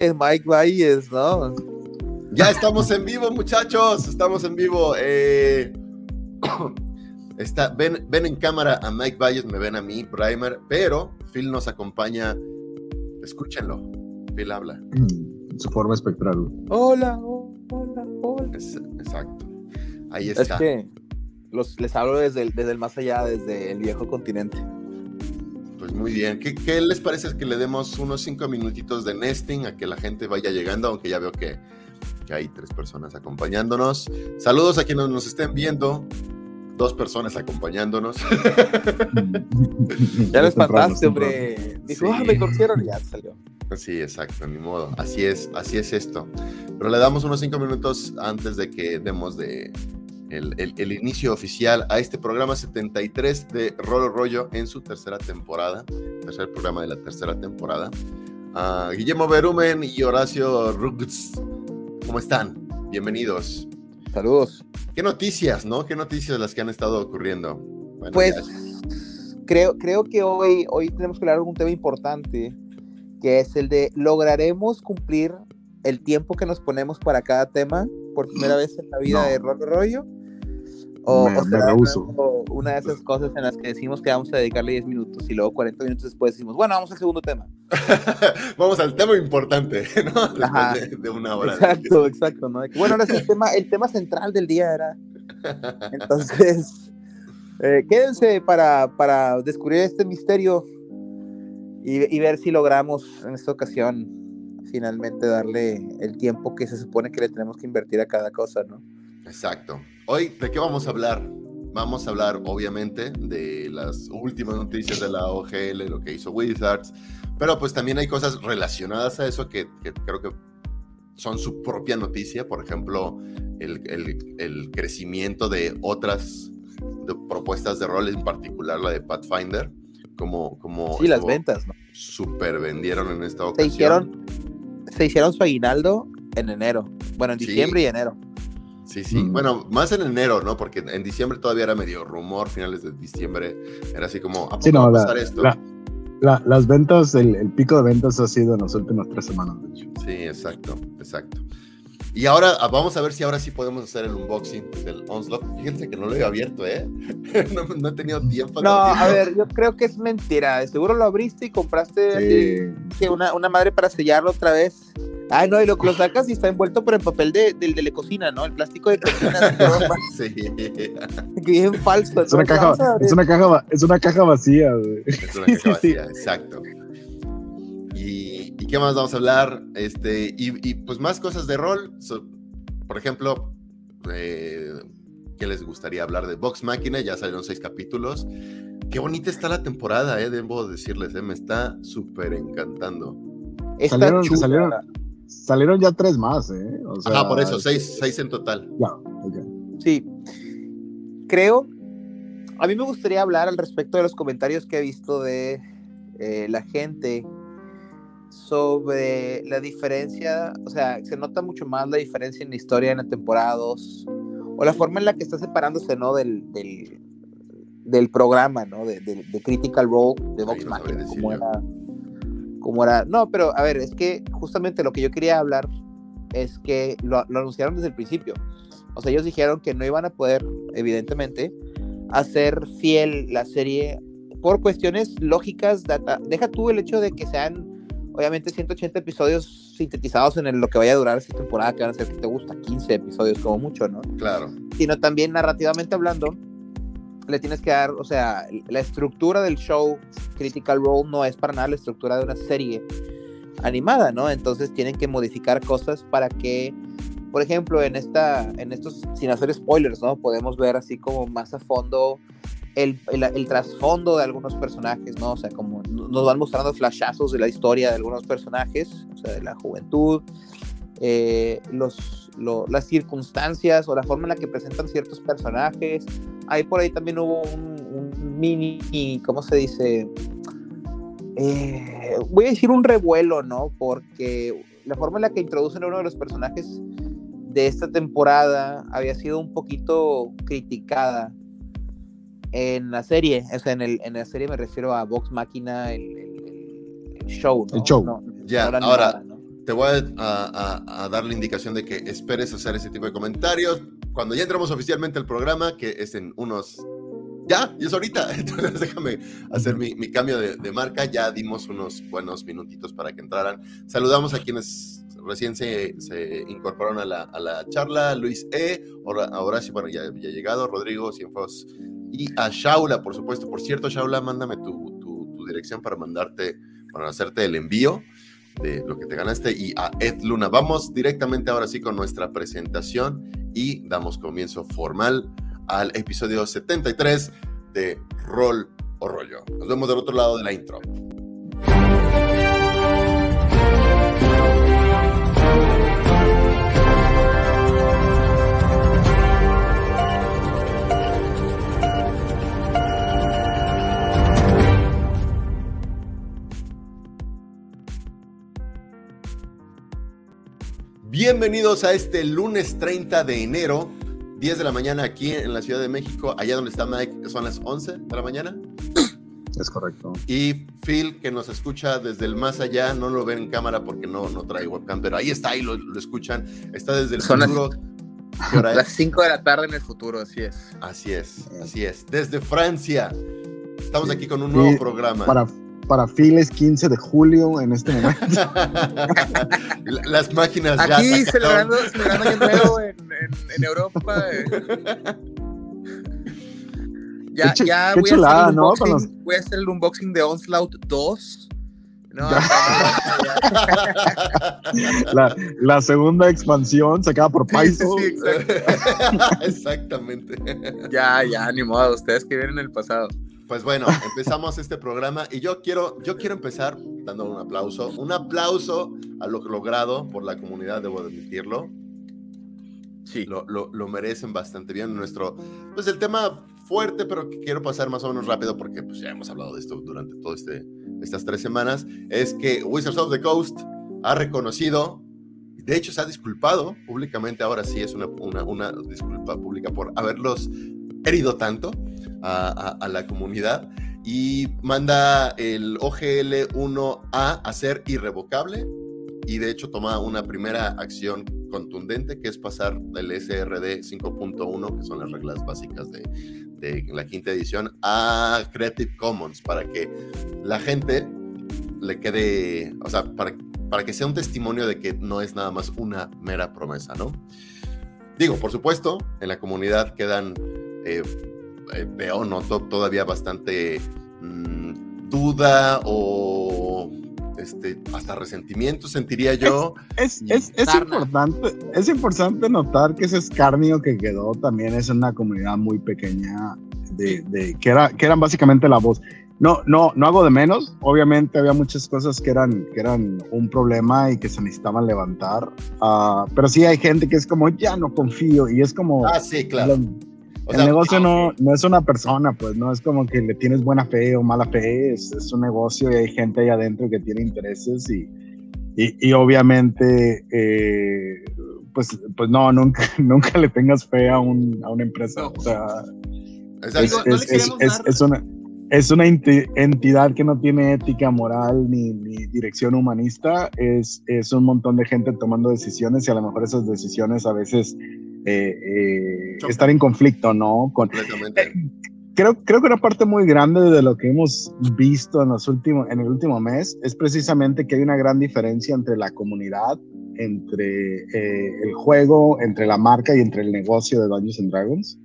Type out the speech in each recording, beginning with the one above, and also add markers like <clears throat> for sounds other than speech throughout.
Mike Valles, ¿no? Ya estamos en vivo, muchachos. Estamos en vivo. Eh, <coughs> está, ven, ven en cámara a Mike Valles, me ven a mí, Primer, pero Phil nos acompaña. Escúchenlo. Phil habla. En su forma espectral. Hola, hola, hola. Es- exacto. Ahí está. Es que los, les hablo desde el, desde el más allá, desde el viejo continente. Pues muy bien. ¿Qué, qué les parece que le demos unos cinco minutitos de nesting a que la gente vaya llegando? Aunque ya veo que, que hay tres personas acompañándonos. Saludos a quienes nos estén viendo. Dos personas acompañándonos. <laughs> Ya lo espantaste, es hombre. Dijo, Sí. ah, me torcieron ya salió. Sí, exacto, ni modo. Así es, así es esto. Pero le damos unos cinco minutos antes de que demos de el, el- el inicio oficial a este programa 73 de Rolo Rollo en su tercera temporada, tercer programa de la tercera temporada. Ah, Guillermo Berumen y Horacio Ruggs, ¿cómo están? Bienvenidos. Saludos. ¿Qué noticias, no? ¿Qué noticias las que han estado ocurriendo? Bueno, Pues ya- creo, creo que hoy, hoy tenemos que hablar de un tema importante, que es el de ¿lograremos cumplir el tiempo que nos ponemos para cada tema por primera vez en la vida No. de Rollo Rollo? O, Me- o me nuevo una de esas cosas en las que decimos que vamos a dedicarle 10 minutos y luego 40 minutos después decimos, bueno, vamos al segundo tema. <laughs> Vamos al tema importante, <laughs> ¿no? Ajá. de, de una hora. Exacto, exacto, ¿no? Bueno, ahora sí, el tema, el tema central del día era. Entonces, <laughs> eh, quédense para, para descubrir este misterio y, y ver si logramos en esta ocasión finalmente darle el tiempo que se supone que le tenemos que invertir a cada cosa, ¿no? Exacto. Hoy, ¿de qué vamos a hablar? Vamos a hablar, obviamente, de las últimas noticias de la OGL, lo que hizo Wizards, pero pues también hay cosas relacionadas a eso que, que creo que son su propia noticia, por ejemplo, el, el- el crecimiento de otras de propuestas de rol, en particular la de Pathfinder, como, como Sí, las ventas, ¿no? super vendieron en esta Se ocasión. hicieron, se hicieron su aguinaldo en enero. Bueno, en Sí. diciembre y enero. Sí, sí. Mm. Bueno, más en enero, ¿no? Porque en diciembre todavía era medio rumor, finales de diciembre. Era así como, ¿a poco Sí, va no, a la- pasar esto? la- la- las ventas, el, el pico de ventas ha sido en las últimas tres semanas, de hecho. Sí, exacto, exacto. Y ahora ah, vamos a ver si ahora sí podemos hacer el unboxing del Onslaught. Fíjense que no lo he abierto, ¿eh? <laughs> no, no he tenido tiempo. No, a ver, yo creo que es mentira. Seguro lo abriste y compraste así, que una, una madre para sellarlo otra vez. Ay, no, y lo, lo sacas y está envuelto por el papel de, del de la cocina, ¿no? El plástico de cocina. <laughs> Sí, <laughs> bien falso. Es una, caja, es, una caja, va- es una caja vacía, güey. es una <laughs> caja sí, sí. vacía, exacto. Y, ¿y qué más vamos a hablar? Este, y, y, pues más cosas de rol. So- por ejemplo, eh, ¿qué les gustaría hablar de Vox Máquina? Ya salieron seis capítulos. Qué bonita está la temporada, eh, debo decirles, eh, me está súper encantando. Está Salieron, chula. salieron, salieron ya tres más, ¿eh? O sea, Ajá, por eso, seis, seis en total. Ya, ok. Sí. Creo. A mí me gustaría hablar al respecto de los comentarios que he visto de eh, la gente sobre la diferencia, o sea, se nota mucho más la diferencia en la historia en la temporada 2, o la forma en la que está separándose, ¿no? Del, del, del programa, ¿no? De, de- de Critical Role, de Vox no Machina, como era, como era. No, pero a ver, es que justamente lo que yo quería hablar es que lo, lo anunciaron desde el principio. O sea, ellos dijeron que no iban a poder, evidentemente, hacer fiel la serie por cuestiones lógicas. data- Deja tú el hecho de que sean, obviamente, 180 episodios sintetizados en el- lo que vaya a durar esta temporada, que van a ser, que te gusta? 15 episodios como mucho, ¿no? Claro. Sino también narrativamente hablando, le tienes que dar, o sea, la estructura del show Critical Role no es para nada la estructura de una serie animada, ¿no? Entonces tienen que modificar cosas para que, por ejemplo, en esta, en estos, sin hacer spoilers, ¿no? Podemos ver así como más a fondo el, el, trasfondo de algunos personajes, ¿no? O sea, como nos van mostrando flashazos de la historia de algunos personajes, o sea, de la juventud, eh, los, lo- las circunstancias o la forma en la que presentan ciertos personajes. Ahí por ahí también hubo un, un mini, ¿cómo se dice? Eh, voy a decir un revuelo, ¿no? Porque la forma en la que introducen a uno de los personajes de esta temporada había sido un poquito criticada en la serie. O sea, en, el, en la serie me refiero a Vox Máquina, el, el- el show, ¿no? El show. No, Ya, no la ahora, animada, ¿no? te voy a, dar la indicación de que esperes hacer ese tipo de comentarios. Cuando ya entramos oficialmente al programa, que es en unos... Ya, y es ahorita. <laughs> Entonces déjame hacer mi, cambio de, marca. Ya dimos unos buenos minutitos para que entraran. Saludamos a quienes recién se, incorporaron a la, charla. Luis E., sí, bueno, ya había llegado. Rodrigo Cienfuegos y a Shaula, por supuesto. Por cierto, Shaula, mándame tu, tu dirección para mandarte, para hacerte el envío de lo que te ganaste y a Ed Luna. Vamos directamente ahora sí con nuestra presentación y damos comienzo formal al episodio 73 de Roll o Rollo. Nos vemos del otro lado de la intro. Bienvenidos a este lunes 30 de enero, 10 de la mañana aquí en la Ciudad de México, allá donde está Mike, son las 11 de la mañana. Es correcto. Y Phil, que nos escucha desde el más allá, no lo ven en cámara porque no, no trae webcam, pero ahí está y lo, escuchan. Está desde el futuro. <laughs> Las, las 5 de la tarde en el futuro, así es. Así es, así es. Desde Francia. Estamos aquí con un nuevo programa. Para para Files 15 de julio en este momento. <laughs> Las máquinas ya Aquí celebrando, celebrando Año Nuevo en, en, Europa. Eh. Ya, ya voy, a hacer ¿no? voy a hacer el unboxing de Onslaught 2. No, <laughs> la, la, segunda expansión se queda por Python. Sí, <laughs> Exactamente. Ya, ya, ni modo, ustedes que vienen en el pasado. Pues bueno, empezamos este programa y yo quiero, yo quiero empezar dando un aplauso, un aplauso a lo logrado por la comunidad, debo admitirlo. Sí. Lo, lo, merecen bastante bien. Nuestro, pues el tema fuerte, pero que quiero pasar más o menos rápido porque pues ya hemos hablado de esto durante todas este, estas tres semanas, es que Wizards of the Coast ha reconocido, de hecho se ha disculpado públicamente, ahora sí es una, una, una disculpa pública por haberlos herido tanto a, la comunidad y manda el OGL 1A a ser irrevocable y de hecho toma una primera acción contundente que es pasar del SRD 5.1, que son las reglas básicas de, la quinta edición, a Creative Commons para que la gente le quede, o sea, para, para que sea un testimonio de que no es nada más una mera promesa, ¿no? Digo, por supuesto, en la comunidad quedan eh, veo, noto todavía bastante mm, duda o este, hasta resentimiento, sentiría yo. Es, es, es, importante, es importante notar que ese escarnio que quedó también es una comunidad muy pequeña, de, de, que, era, que eran básicamente la voz. No, no, no hago de menos. Obviamente había muchas cosas que eran, que eran un problema y que se necesitaban levantar. Uh, pero sí hay gente que es como, ya no confío. Y es como... Ah, sí, claro el negocio no, no es una persona, pues no es como que le tienes buena fe o mala fe, es, es un negocio y hay gente ahí adentro que tiene intereses y, y, y obviamente, eh, pues, pues no, nunca, <laughs> nunca le tengas fe a, un, a una empresa. O sea, es, es, es, una, es una entidad que no tiene ética moral ni, ni, dirección humanista, es, es un montón de gente tomando decisiones y a lo mejor esas decisiones a veces eh, eh, estar en conflicto, ¿no? Con, eh, creo, creo que una parte muy grande de lo que hemos visto en, los últimos, en el último mes es precisamente que hay una gran diferencia entre la comunidad, entre el juego, entre la marca y entre el negocio de Dungeons and Dragons.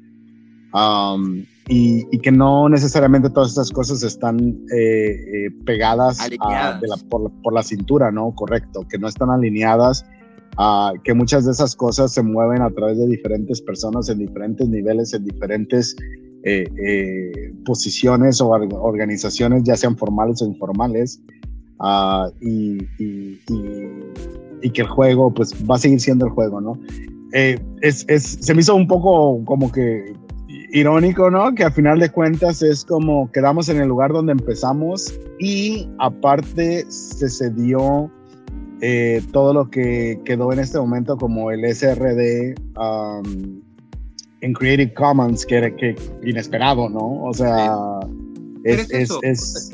Um, y, que no necesariamente todas estas cosas están pegadas por, por, la cintura, ¿no? Correcto, que no están alineadas que muchas de esas cosas se mueven a través de diferentes personas en diferentes niveles, en diferentes eh, eh, posiciones o organizaciones, ya sean formales o informales, uh, y, y, y, que el juego pues va a seguir siendo el juego, ¿no? Eh, es, es, se me hizo un poco como que irónico, ¿no? Que a final de cuentas es como quedamos en el lugar donde empezamos y aparte se cedió eh, todo lo que quedó en este momento como el SRD um, en Creative Commons, que era que inesperado, ¿no? O sea, es, es,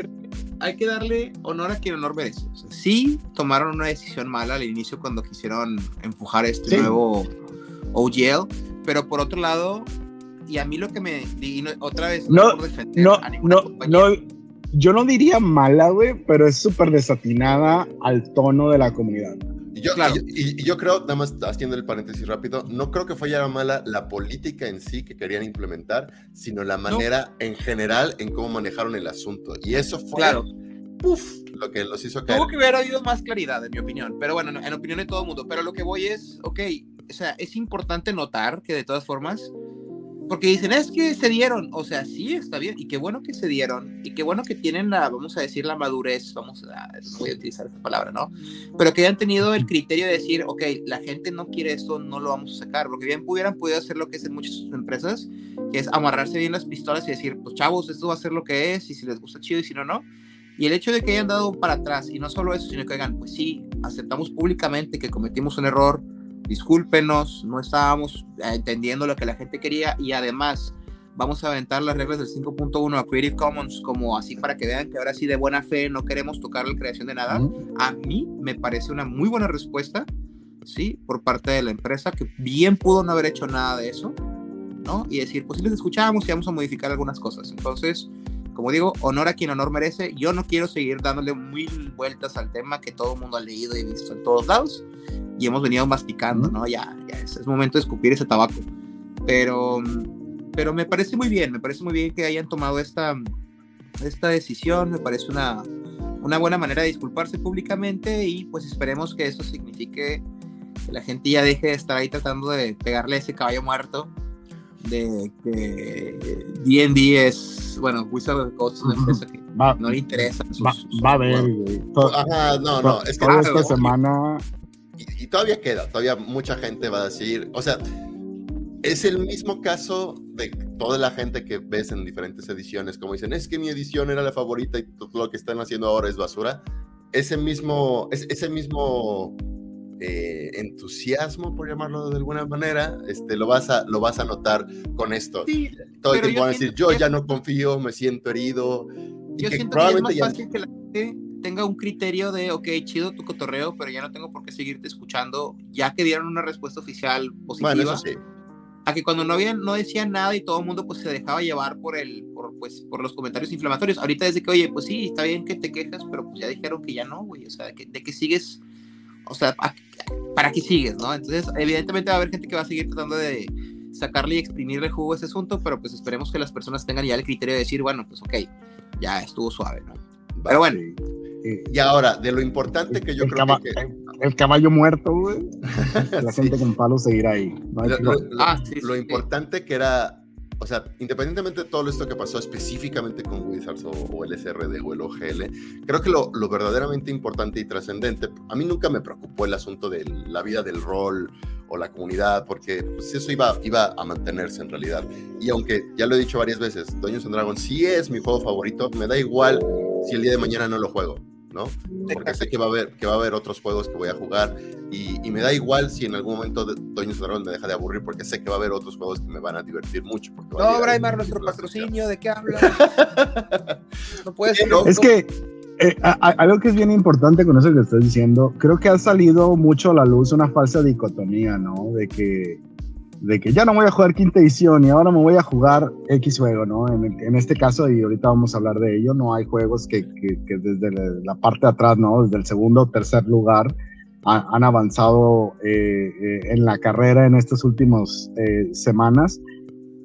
hay que darle honor a quien honor merece. O sea, sí tomaron una decisión mala al inicio cuando quisieron empujar este nuevo OGL, pero por otro lado, y a mí lo que me... otra vez... No, no, no, no, yo no diría mala, güey, pero es súper desatinada al tono de la comunidad. Y yo, claro. y, yo creo, nada más haciendo el paréntesis rápido, no creo que fuera mala la política en sí que querían implementar, sino la manera en general en cómo manejaron el asunto. Y eso fue claro. lo que los hizo caer. Tuvo que hubiera habido más claridad, en mi opinión. Pero bueno, en opinión de todo el mundo. Pero lo que voy es, ok, o sea, es importante notar que de todas formas porque dicen, es que se dieron, o sea, sí, está bien, y qué bueno que se dieron, y qué bueno que tienen la, vamos a decir, la madurez, vamos a, no voy a utilizar esta palabra, ¿no? Pero que hayan tenido el criterio de decir, ok, la gente no quiere esto, no lo vamos a sacar, porque bien pudieran podido hacer lo que hacen muchas empresas, que es amarrarse bien las pistolas y decir, pues chavos, esto va a ser lo que es, y si les gusta chido, y si no, no. Y el hecho de que hayan dado para atrás, y no solo eso, sino que hagan, pues sí, aceptamos públicamente que cometimos un error, discúlpenos, no estábamos eh, entendiendo lo que la gente quería y además vamos a aventar las reglas del 5.1 a Creative Commons como así para que vean que ahora sí de buena fe no queremos tocar la creación de nada. A mí me parece una muy buena respuesta, ¿sí? Por parte de la empresa que bien pudo no haber hecho nada de eso, ¿no? Y decir, pues si les escuchamos y vamos a modificar algunas cosas. Entonces, como digo, honor a quien honor merece. Yo no quiero seguir dándole mil vueltas al tema que todo el mundo ha leído y visto en todos lados y hemos venido masticando, ¿no? Ya, ya es, momento de escupir ese tabaco. Pero, pero me parece muy bien, me parece muy bien que hayan tomado esta, esta decisión, me parece una, una buena manera de disculparse públicamente y pues esperemos que eso signifique que la gente ya deje de estar ahí tratando de pegarle a ese caballo muerto de que D&D es, bueno, Wizard of the Coast es una empresa que no le interesa. va, a haber, Ajá, no, no, es que esta semana y, todavía queda, todavía mucha gente va a decir, o sea, es el mismo caso de toda la gente que ves en diferentes ediciones, como dicen, es que mi edición era la favorita y todo lo que están haciendo ahora es basura. Ese mismo, ese mismo eh, entusiasmo, por llamarlo de alguna manera, este, lo, vas a, lo vas a notar con esto. todo el tiempo van a decir, yo ya no confío, me siento herido. Yo siento que es más fácil que la gente tenga un criterio de, ok, chido tu cotorreo, pero ya no tengo por qué seguirte escuchando, ya que dieron una respuesta oficial positiva. A que cuando no, habían, no decían nada y todo el mundo pues se dejaba llevar por, el, por, pues, por los comentarios inflamatorios. Ahorita desde que, oye, pues sí, está bien que te quejas, pero pues ya dijeron que ya no, güey. O sea, de que, de que sigues, o sea, ¿para qué sigues, no? Entonces, evidentemente va a haber gente que va a seguir tratando de sacarle y exprimirle jugo a ese asunto, pero pues esperemos que las personas tengan ya el criterio de decir, bueno, pues ok, ya estuvo suave, ¿no? Pero bueno, y ahora, de lo importante que yo creo que... El caballo muerto, güey. <laughs> La gente con palos seguirá ahí. lo, ah, importante que era, o sea, independientemente de todo esto que pasó específicamente con Wizards o, el SRD o el OGL, creo que lo, verdaderamente importante y trascendente, a mí nunca me preocupó el asunto de la vida del rol o la comunidad, porque pues, eso iba, iba a mantenerse en realidad. Y aunque ya lo he dicho varias veces, Dungeons and Dragons sí es mi juego favorito, me da igual si el día de mañana no lo juego. ¿No? Porque sé que va a haber, que va a haber otros juegos que voy a jugar y, y me da igual si en algún momento Doña Dragons me deja de aburrir porque sé que va a haber otros juegos que me van a divertir mucho. no, Braimar, nuestro patrocinio, ¿de qué hablas? <laughs> no puedes Es que eh, algo que es bien importante con eso que estás diciendo, creo que ha salido mucho a la luz una falsa dicotomía, ¿no? De que de que ya no voy a jugar quinta edición y ahora me voy a jugar X juego, ¿no? En, este caso, y ahorita vamos a hablar de ello, no hay juegos que, que, desde la parte de atrás, ¿no? Desde el segundo o tercer lugar han avanzado eh, eh, en la carrera en estas últimas eh, semanas,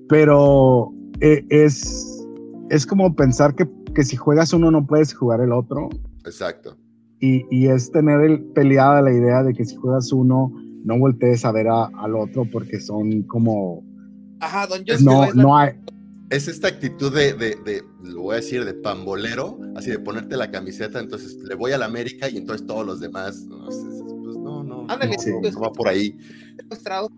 pero es, es como pensar que, que si juegas uno no puedes jugar el otro. Exacto. Y, y es tener el, peleada la idea de que si juegas uno no voltees a ver al otro porque son como... Ajá, don No, es no hay... Es esta actitud de, de, lo voy a decir, de pambolero, así de ponerte la camiseta, entonces le voy a la América y entonces todos los demás, no, pues no, no, Ándale, no, va por ahí. Secuestrado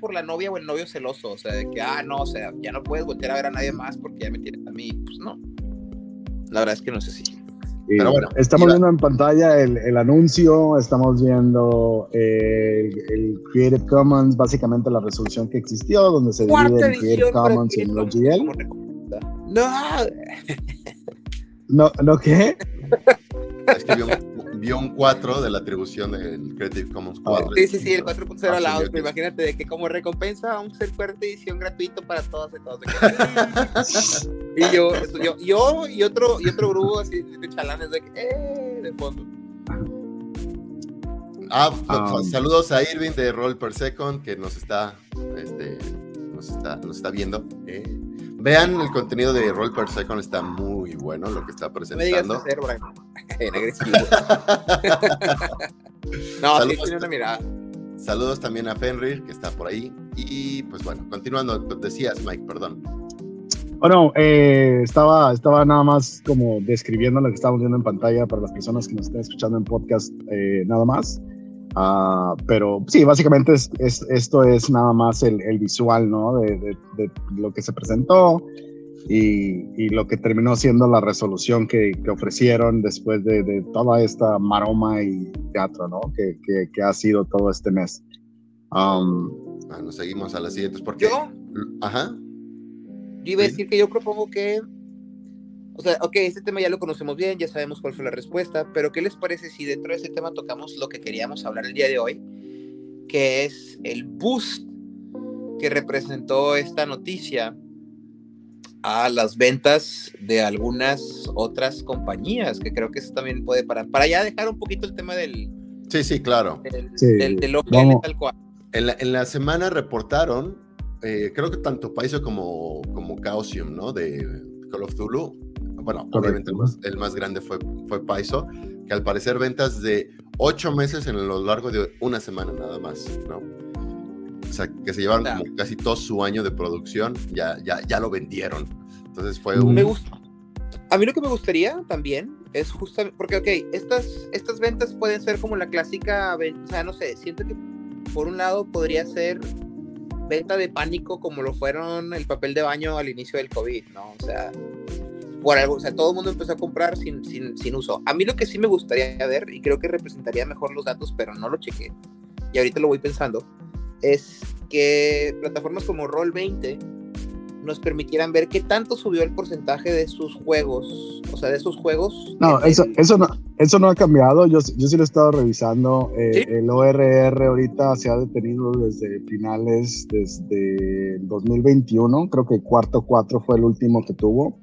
por la novia o el novio celoso, o sea, de que, ah, no, o sea, ya no puedes voltear a ver a nadie más porque ya me tienes a mí, pues no. La verdad es que no sé si pero bueno, estamos viendo en pantalla el, el anuncio, estamos viendo eh, el, Creative Commons, básicamente la resolución que existió, donde se divide en Creative Commons y en OGL. No. ¿No, ¿No qué? <laughs> vio un, 4 de la atribución del Creative Commons 4. Sí, sí, sí, el 4.0 al lado. Imagínate de que como recompensa vamos a hacer cuarta edición gratuito para todos y todos. <laughs> y yo, yo, yo, y otro, y otro grupo así de chalanes de que, eh, de fondo. Ah, um, saludos a Irving de Roll Per Second que nos está, este, nos está, nos está viendo. Eh, vean el contenido de Roll Per Second, está muy bueno lo que está presentando. Me <laughs> <laughs> no, saludos, sí, tiene una mirada. Saludos también a Fenrir, que está por ahí. Y pues bueno, continuando, decías, Mike, perdón. Bueno, eh, estaba, estaba nada más como describiendo lo que estamos viendo en pantalla para las personas que nos estén escuchando en podcast, eh, nada más. Uh, pero sí, básicamente es, es, esto es nada más el, el visual, ¿no? De, de, de, lo que se presentó y, y, lo que terminó siendo la resolución que, que ofrecieron después de, toda esta maroma y teatro, ¿no? Que, que, que ha sido todo este mes. Um, bueno, seguimos a las siguientes porque... Yo, Ajá. Yo iba a decir que yo propongo que o sea, ok, este tema ya lo conocemos bien, ya sabemos cuál fue la respuesta, pero ¿qué les parece si dentro de ese tema tocamos lo que queríamos hablar el día de hoy? Que es el boost que representó esta noticia a las ventas de algunas otras compañías, que creo que eso también puede parar. Para ya dejar un poquito el tema del... Sí, sí, claro. Del, sí, del, del tal cual. En la, en la semana reportaron, eh, creo que tanto Paiso como, como Chaosium, ¿no? De Call of Tulu, bueno, obviamente el más, grande fue, fue Paiso, que al parecer ventas de ocho meses en lo largo de una semana nada más, ¿no? O sea, que se llevaron como casi todo su año de producción, ya, ya, ya lo vendieron. Entonces fue un... Me gusta. A mí lo que me gustaría también es justamente, porque, ok, estas, estas ventas pueden ser como la clásica, o sea, no sé, siento que por un lado podría ser venta de pánico como lo fueron el papel de baño al inicio del COVID, ¿no? O sea, por algo, o sea, todo el mundo empezó a comprar sin, sin, sin, uso. A mí lo que sí me gustaría ver, y creo que representaría mejor los datos, pero no lo chequé, y ahorita lo voy pensando, es que plataformas como Roll20 nos permitieran ver qué tanto subió el porcentaje de sus juegos, o sea, de sus juegos. No, eso, eso, no, eso no ha cambiado, yo, yo sí lo he estado revisando, eh, el ORR ahorita se ha detenido desde finales, desde 2021, creo que cuarto cuatro fue el último que tuvo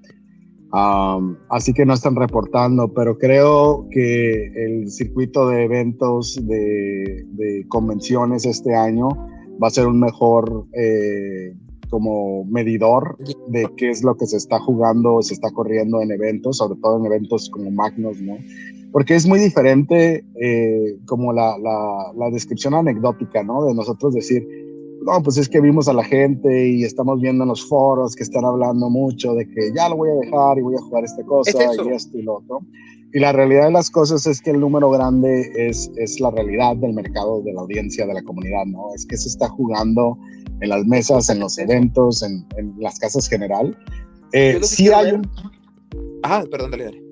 así que no están reportando, pero creo que el circuito de eventos de, convenciones este año va a ser un mejor eh, como medidor de qué es lo que se está jugando, se está corriendo en eventos, sobre todo en eventos como Magnus, ¿no? Porque es muy diferente eh, como la, la, la descripción anecdótica, ¿no? De nosotros decir, no, pues es que vimos a la gente y estamos viendo en los foros que están hablando mucho de que ya lo voy a dejar y voy a jugar esta cosa y esto y lo otro. Y la realidad de las cosas es que el número grande es, es la realidad del mercado, de la audiencia, de la comunidad, ¿no? Es que se está jugando en las mesas, en los eventos, en, en las casas general. Eh, sí hay un... Ah, perdón, dale, dale.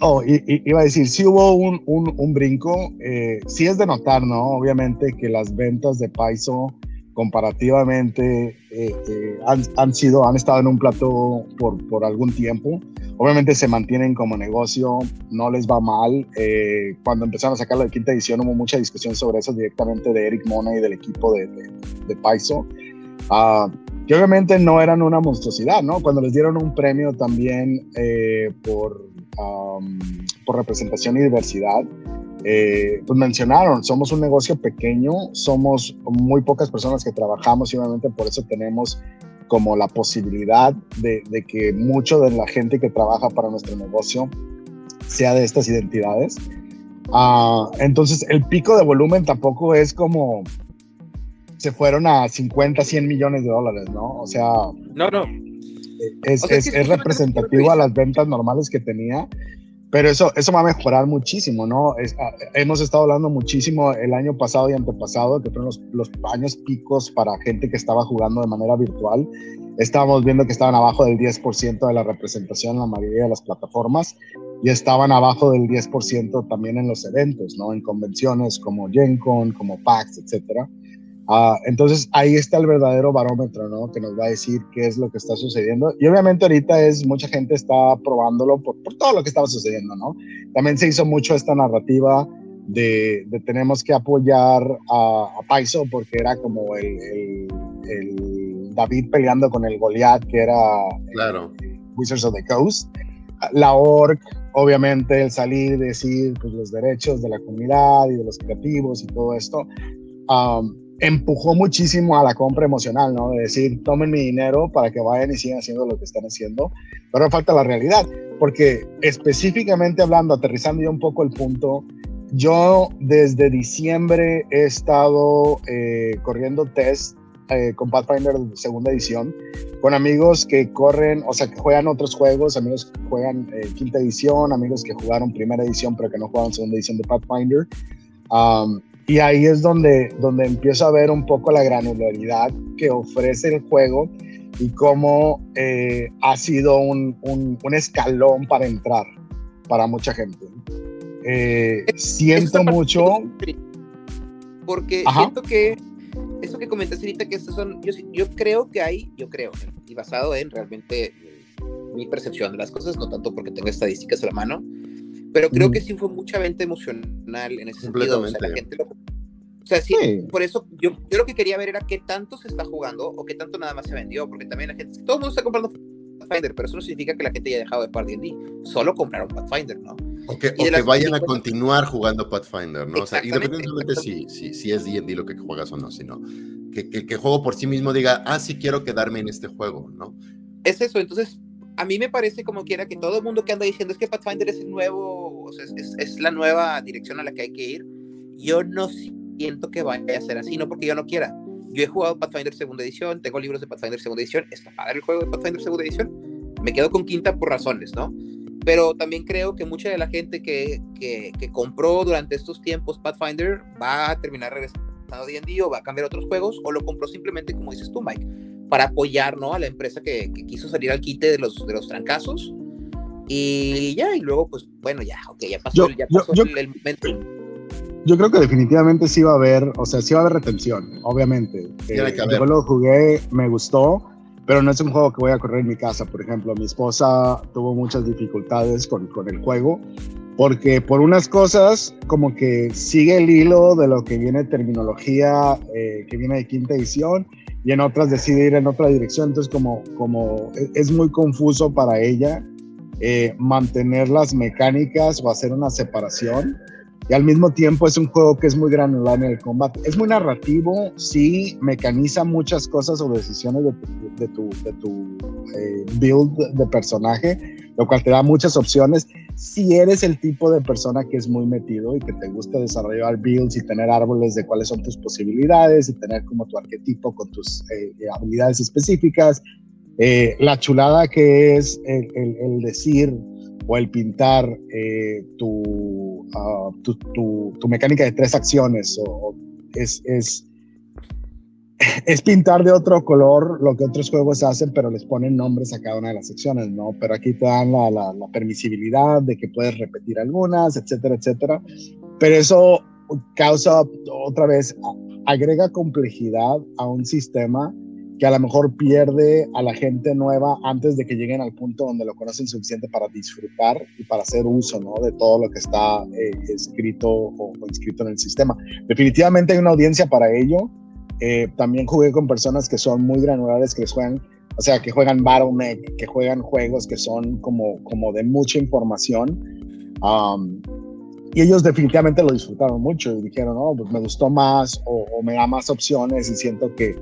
Oh, y, iba a decir, sí hubo un, un, un brinco, eh, sí es de notar, ¿no? Obviamente que las ventas de Paiso comparativamente eh, eh, han, han, sido, han estado en un plato por, por, algún tiempo. Obviamente se mantienen como negocio, no les va mal. Eh, cuando empezaron a sacar la quinta edición hubo mucha discusión sobre eso directamente de Eric Mona y del equipo de, de, Paiso. Uh, que obviamente no eran una monstruosidad, ¿no? Cuando les dieron un premio también por, por representación y diversidad, eh, pues mencionaron, somos un negocio pequeño, somos muy pocas personas que trabajamos y obviamente por eso tenemos como la posibilidad de, que mucho de la gente que trabaja para nuestro negocio sea de estas identidades. Ah, entonces, el pico de volumen tampoco es como se fueron a 50, 100 millones de dólares, ¿no? O sea, no, no. Es, es representativo a las ventas normales que tenía pero eso, eso va a mejorar muchísimo, ¿no? Ah, hemos estado hablando muchísimo el año pasado y antepasado, que fueron los, los, años picos para gente que estaba jugando de manera virtual. Estábamos viendo que estaban abajo del 10% de la representación en la mayoría de las plataformas y estaban abajo del 10% también en los eventos, ¿no? En convenciones como GenCon, como PAX, etcétera. Ah, entonces ahí está el verdadero barómetro, ¿no? Que nos va a decir qué es lo que está sucediendo. Y obviamente ahorita es, mucha gente está probándolo por, por todo lo que estaba sucediendo, ¿no? También se hizo mucho esta narrativa de, de tenemos que apoyar a, a, Paiso porque era como el, el, el David peleando con el Goliath que era claro. Wizards of the Coast. La org, obviamente, el salir y decir pues, los derechos de la comunidad y de los creativos y todo esto. Um, empujó muchísimo a la compra emocional, ¿no? De decir, tomen mi dinero para que vayan y sigan haciendo lo que están haciendo, pero falta la realidad, porque específicamente hablando, aterrizando ya un poco el punto, yo desde diciembre he estado eh, corriendo test eh, con Pathfinder de segunda edición, con amigos que corren, o sea, que juegan otros juegos, amigos que juegan eh, quinta edición, amigos que jugaron primera edición pero que no jugaron segunda edición de Pathfinder. Um, y ahí es donde, donde empiezo a ver un poco la granularidad que ofrece el juego y cómo eh, ha sido un, un, un, escalón para entrar para mucha gente. Eh, siento mucho. Porque Ajá. siento que eso que comentaste ahorita, que estos son. Yo, yo creo que hay, yo creo, y basado en realmente mi percepción de las cosas, no tanto porque tengo estadísticas a la mano, pero creo mm. que sí fue mucha venta emocional en ese sentido. O sea, la gente lo, o sea, sí, sí, por eso yo, yo lo que quería ver era qué tanto se está jugando o qué tanto nada más se vendió, porque también la gente, todo el mundo está comprando Pathfinder, pero eso no significa que la gente haya dejado de jugar D&D, solo compraron Pathfinder, ¿no? O que, o que vayan a continuar jugando Pathfinder, ¿no? O sea, independientemente si, si, si, es D&D lo que juegas o no, sino que, que, que el juego por sí mismo diga, ah, sí quiero quedarme en este juego, ¿no? Es eso, entonces a mí me parece como quiera que todo el mundo que anda diciendo es que Pathfinder es el nuevo, es, es, la nueva dirección a la que hay que ir. Yo no siento que vaya a ser así, no porque yo no quiera. Yo he jugado Pathfinder segunda edición, tengo libros de Pathfinder segunda edición, está padre el juego de Pathfinder segunda edición. Me quedo con quinta por razones, ¿no? Pero también creo que mucha de la gente que, que, que compró durante estos tiempos Pathfinder va a terminar regresando a D&D o va a cambiar otros juegos o lo compró simplemente como dices tú, Mike para apoyar ¿no? a la empresa que, que, quiso salir al quite de los, de los trancazos. Y ya, y luego, pues bueno, ya, ok, ya pasó, yo, ya pasó yo, el, el, momento. Yo creo que definitivamente sí va a haber, o sea, sí va a haber retención, obviamente. Eh, yo lo jugué, me gustó, pero no es un juego que voy a correr en mi casa, por ejemplo. Mi esposa tuvo muchas dificultades con, con el juego, porque por unas cosas como que sigue el hilo de lo que viene terminología eh, que viene de quinta edición y en otras decide ir en otra dirección. Entonces, como, como es muy confuso para ella eh, mantener las mecánicas o hacer una separación. Y al mismo tiempo es un juego que es muy granular en el combate. Es muy narrativo, sí, mecaniza muchas cosas o decisiones de tu, de tu, de tu eh, build de personaje, lo cual te da muchas opciones. Si eres el tipo de persona que es muy metido y que te gusta desarrollar builds y tener árboles de cuáles son tus posibilidades y tener como tu arquetipo con tus eh, habilidades específicas, eh, la chulada que es el, decir o el pintar eh, tu, uh, tu, tu, mecánica de tres acciones o, es, es, pintar de otro color lo que otros juegos hacen, pero les ponen nombres a cada una de las secciones, ¿no? Pero aquí te dan la, permisibilidad de que puedes repetir algunas, etcétera, etcétera. Pero eso causa otra vez, agrega complejidad a un sistema que a lo mejor pierde a la gente nueva antes de que lleguen al punto donde lo conocen suficiente para disfrutar y para hacer uso ¿no? de todo lo que está eh, escrito o, inscrito en el sistema. Definitivamente hay una audiencia para ello. Eh, también jugué con personas que son muy granulares, que juegan, o sea, que juegan Battlenet, que juegan juegos que son como, como de mucha información. Um, y ellos definitivamente lo disfrutaron mucho y dijeron, no, pues me gustó más o, o me da más opciones y siento que,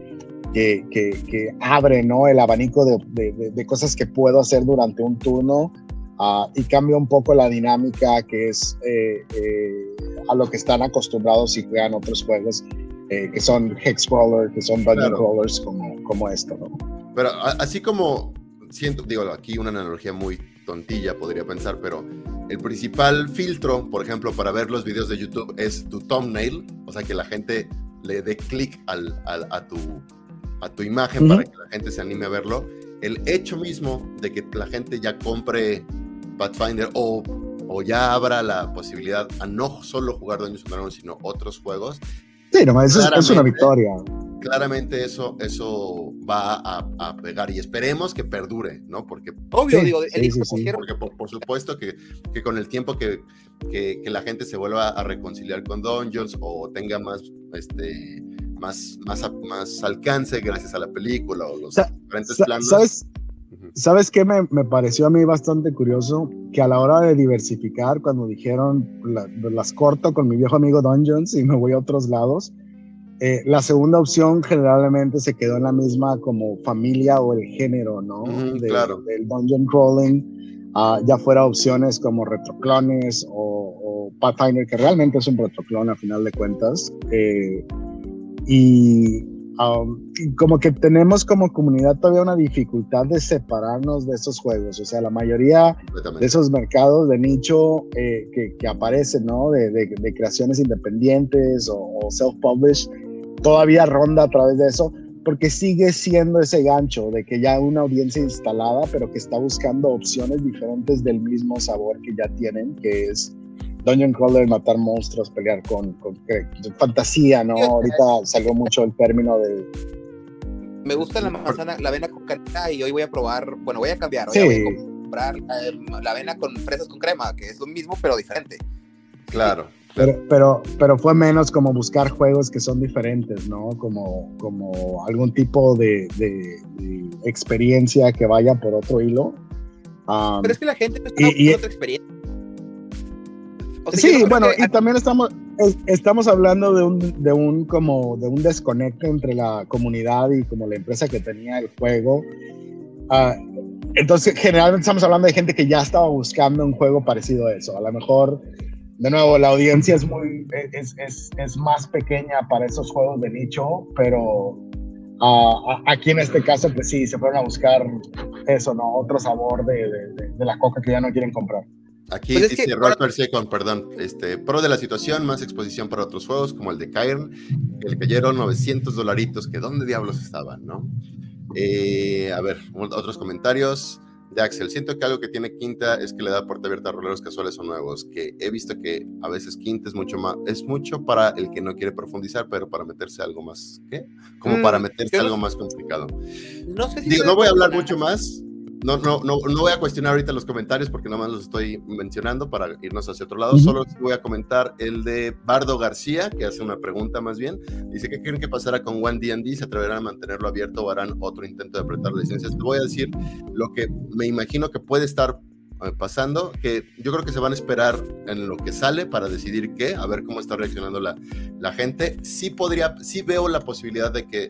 que, que, que, abre ¿no? el abanico de, de, de, cosas que puedo hacer durante un turno uh, y cambia un poco la dinámica que es eh, eh, a lo que están acostumbrados si juegan otros juegos eh, que son hex crawler, que son dungeon claro. crawlers como, como esto. ¿no? Pero así como siento, digo, aquí una analogía muy tontilla podría pensar, pero el principal filtro, por ejemplo, para ver los videos de YouTube es tu thumbnail, o sea, que la gente le dé clic al, al, a tu a tu imagen uh -huh. para que la gente se anime a verlo. El hecho mismo de que la gente ya compre Pathfinder o, o ya abra la posibilidad a no solo jugar Dungeons and Dragons, sino otros juegos. Sí, no, eso es, es, una victoria. claramente eso, eso va a, pegar y esperemos que perdure, ¿no? Porque, Obvio, digo, porque por, supuesto que, que, con el tiempo que, que, la gente se vuelva a reconciliar con Dungeons o tenga más, este, más, más, más alcance gracias a la película o los diferentes planos. ¿Sabes? ¿Sabes qué me, me, pareció a mí bastante curioso? Que a la hora de diversificar, cuando dijeron las corto con mi viejo amigo Dungeons y me voy a otros lados, eh, la segunda opción generalmente se quedó en la misma como familia o el género, ¿no? claro. Del dungeon crawling, uh, ya fuera opciones como retroclones o, o, Pathfinder, que realmente es un retroclon a final de cuentas. Eh, y Um, como que tenemos como comunidad todavía una dificultad de separarnos de esos juegos. O sea, la mayoría de esos mercados de nicho eh, que, que, aparecen, ¿no? De, de, creaciones independientes o, self-published, todavía ronda a través de eso, porque sigue siendo ese gancho de que ya una audiencia instalada, pero que está buscando opciones diferentes del mismo sabor que ya tienen, que es Dungeon Crawler, matar monstruos, pelear con, con, fantasía, ¿no? Ahorita salió mucho el término de... Me gusta la manzana, la avena con canela y hoy voy a probar, bueno, voy a cambiar, hoy voy a comprar eh, la avena con fresas con crema, que es lo mismo pero diferente. Claro. Pero, pero, pero fue menos como buscar juegos que son diferentes, ¿no? Como, como algún tipo de, de, experiencia que vaya por otro hilo. pero es que la gente está y, otra experiencia sí, bueno, y también estamos, estamos hablando de un, de un como de un desconecto entre la comunidad y como la empresa que tenía el juego. Ah, entonces, generalmente estamos hablando de gente que ya estaba buscando un juego parecido a eso. A lo mejor, de nuevo, la audiencia es muy es, es, es más pequeña para esos juegos de nicho, pero ah, aquí en este caso, pues sí, se fueron a buscar eso, ¿no? Otro sabor de, de, de la coca que ya no quieren comprar. Aquí pues dice Robert con perdón, este, pro de la situación, más exposición para otros juegos como el de Cairn, que le cayeron 900 dolaritos, que dónde diablos estaban, ¿no? Eh, a ver, otros comentarios de Axel. Siento que algo que tiene Quinta es que le da puerta abierta a roleros casuales o nuevos, que he visto que a veces Quinta es mucho más, es mucho para el que no quiere profundizar, pero para meterse algo más, ¿qué? Como para mm, meterse algo más complicado. No sé si Digo, no voy a hablar mucho más, no, no, no, no voy a cuestionar ahorita los comentarios porque nada más los estoy mencionando para irnos hacia otro lado. Solo voy a comentar el de Bardo García, que hace una pregunta más bien. Dice, ¿qué creen que pasará con One D&D? ¿Se atreverán a mantenerlo abierto o harán otro intento de apretar licencias? Te voy a decir lo que me imagino que puede estar eh, pasando, que yo creo que se van a esperar en lo que sale para decidir qué, a ver cómo está reaccionando la, la gente. Sí podría, sí veo la posibilidad de que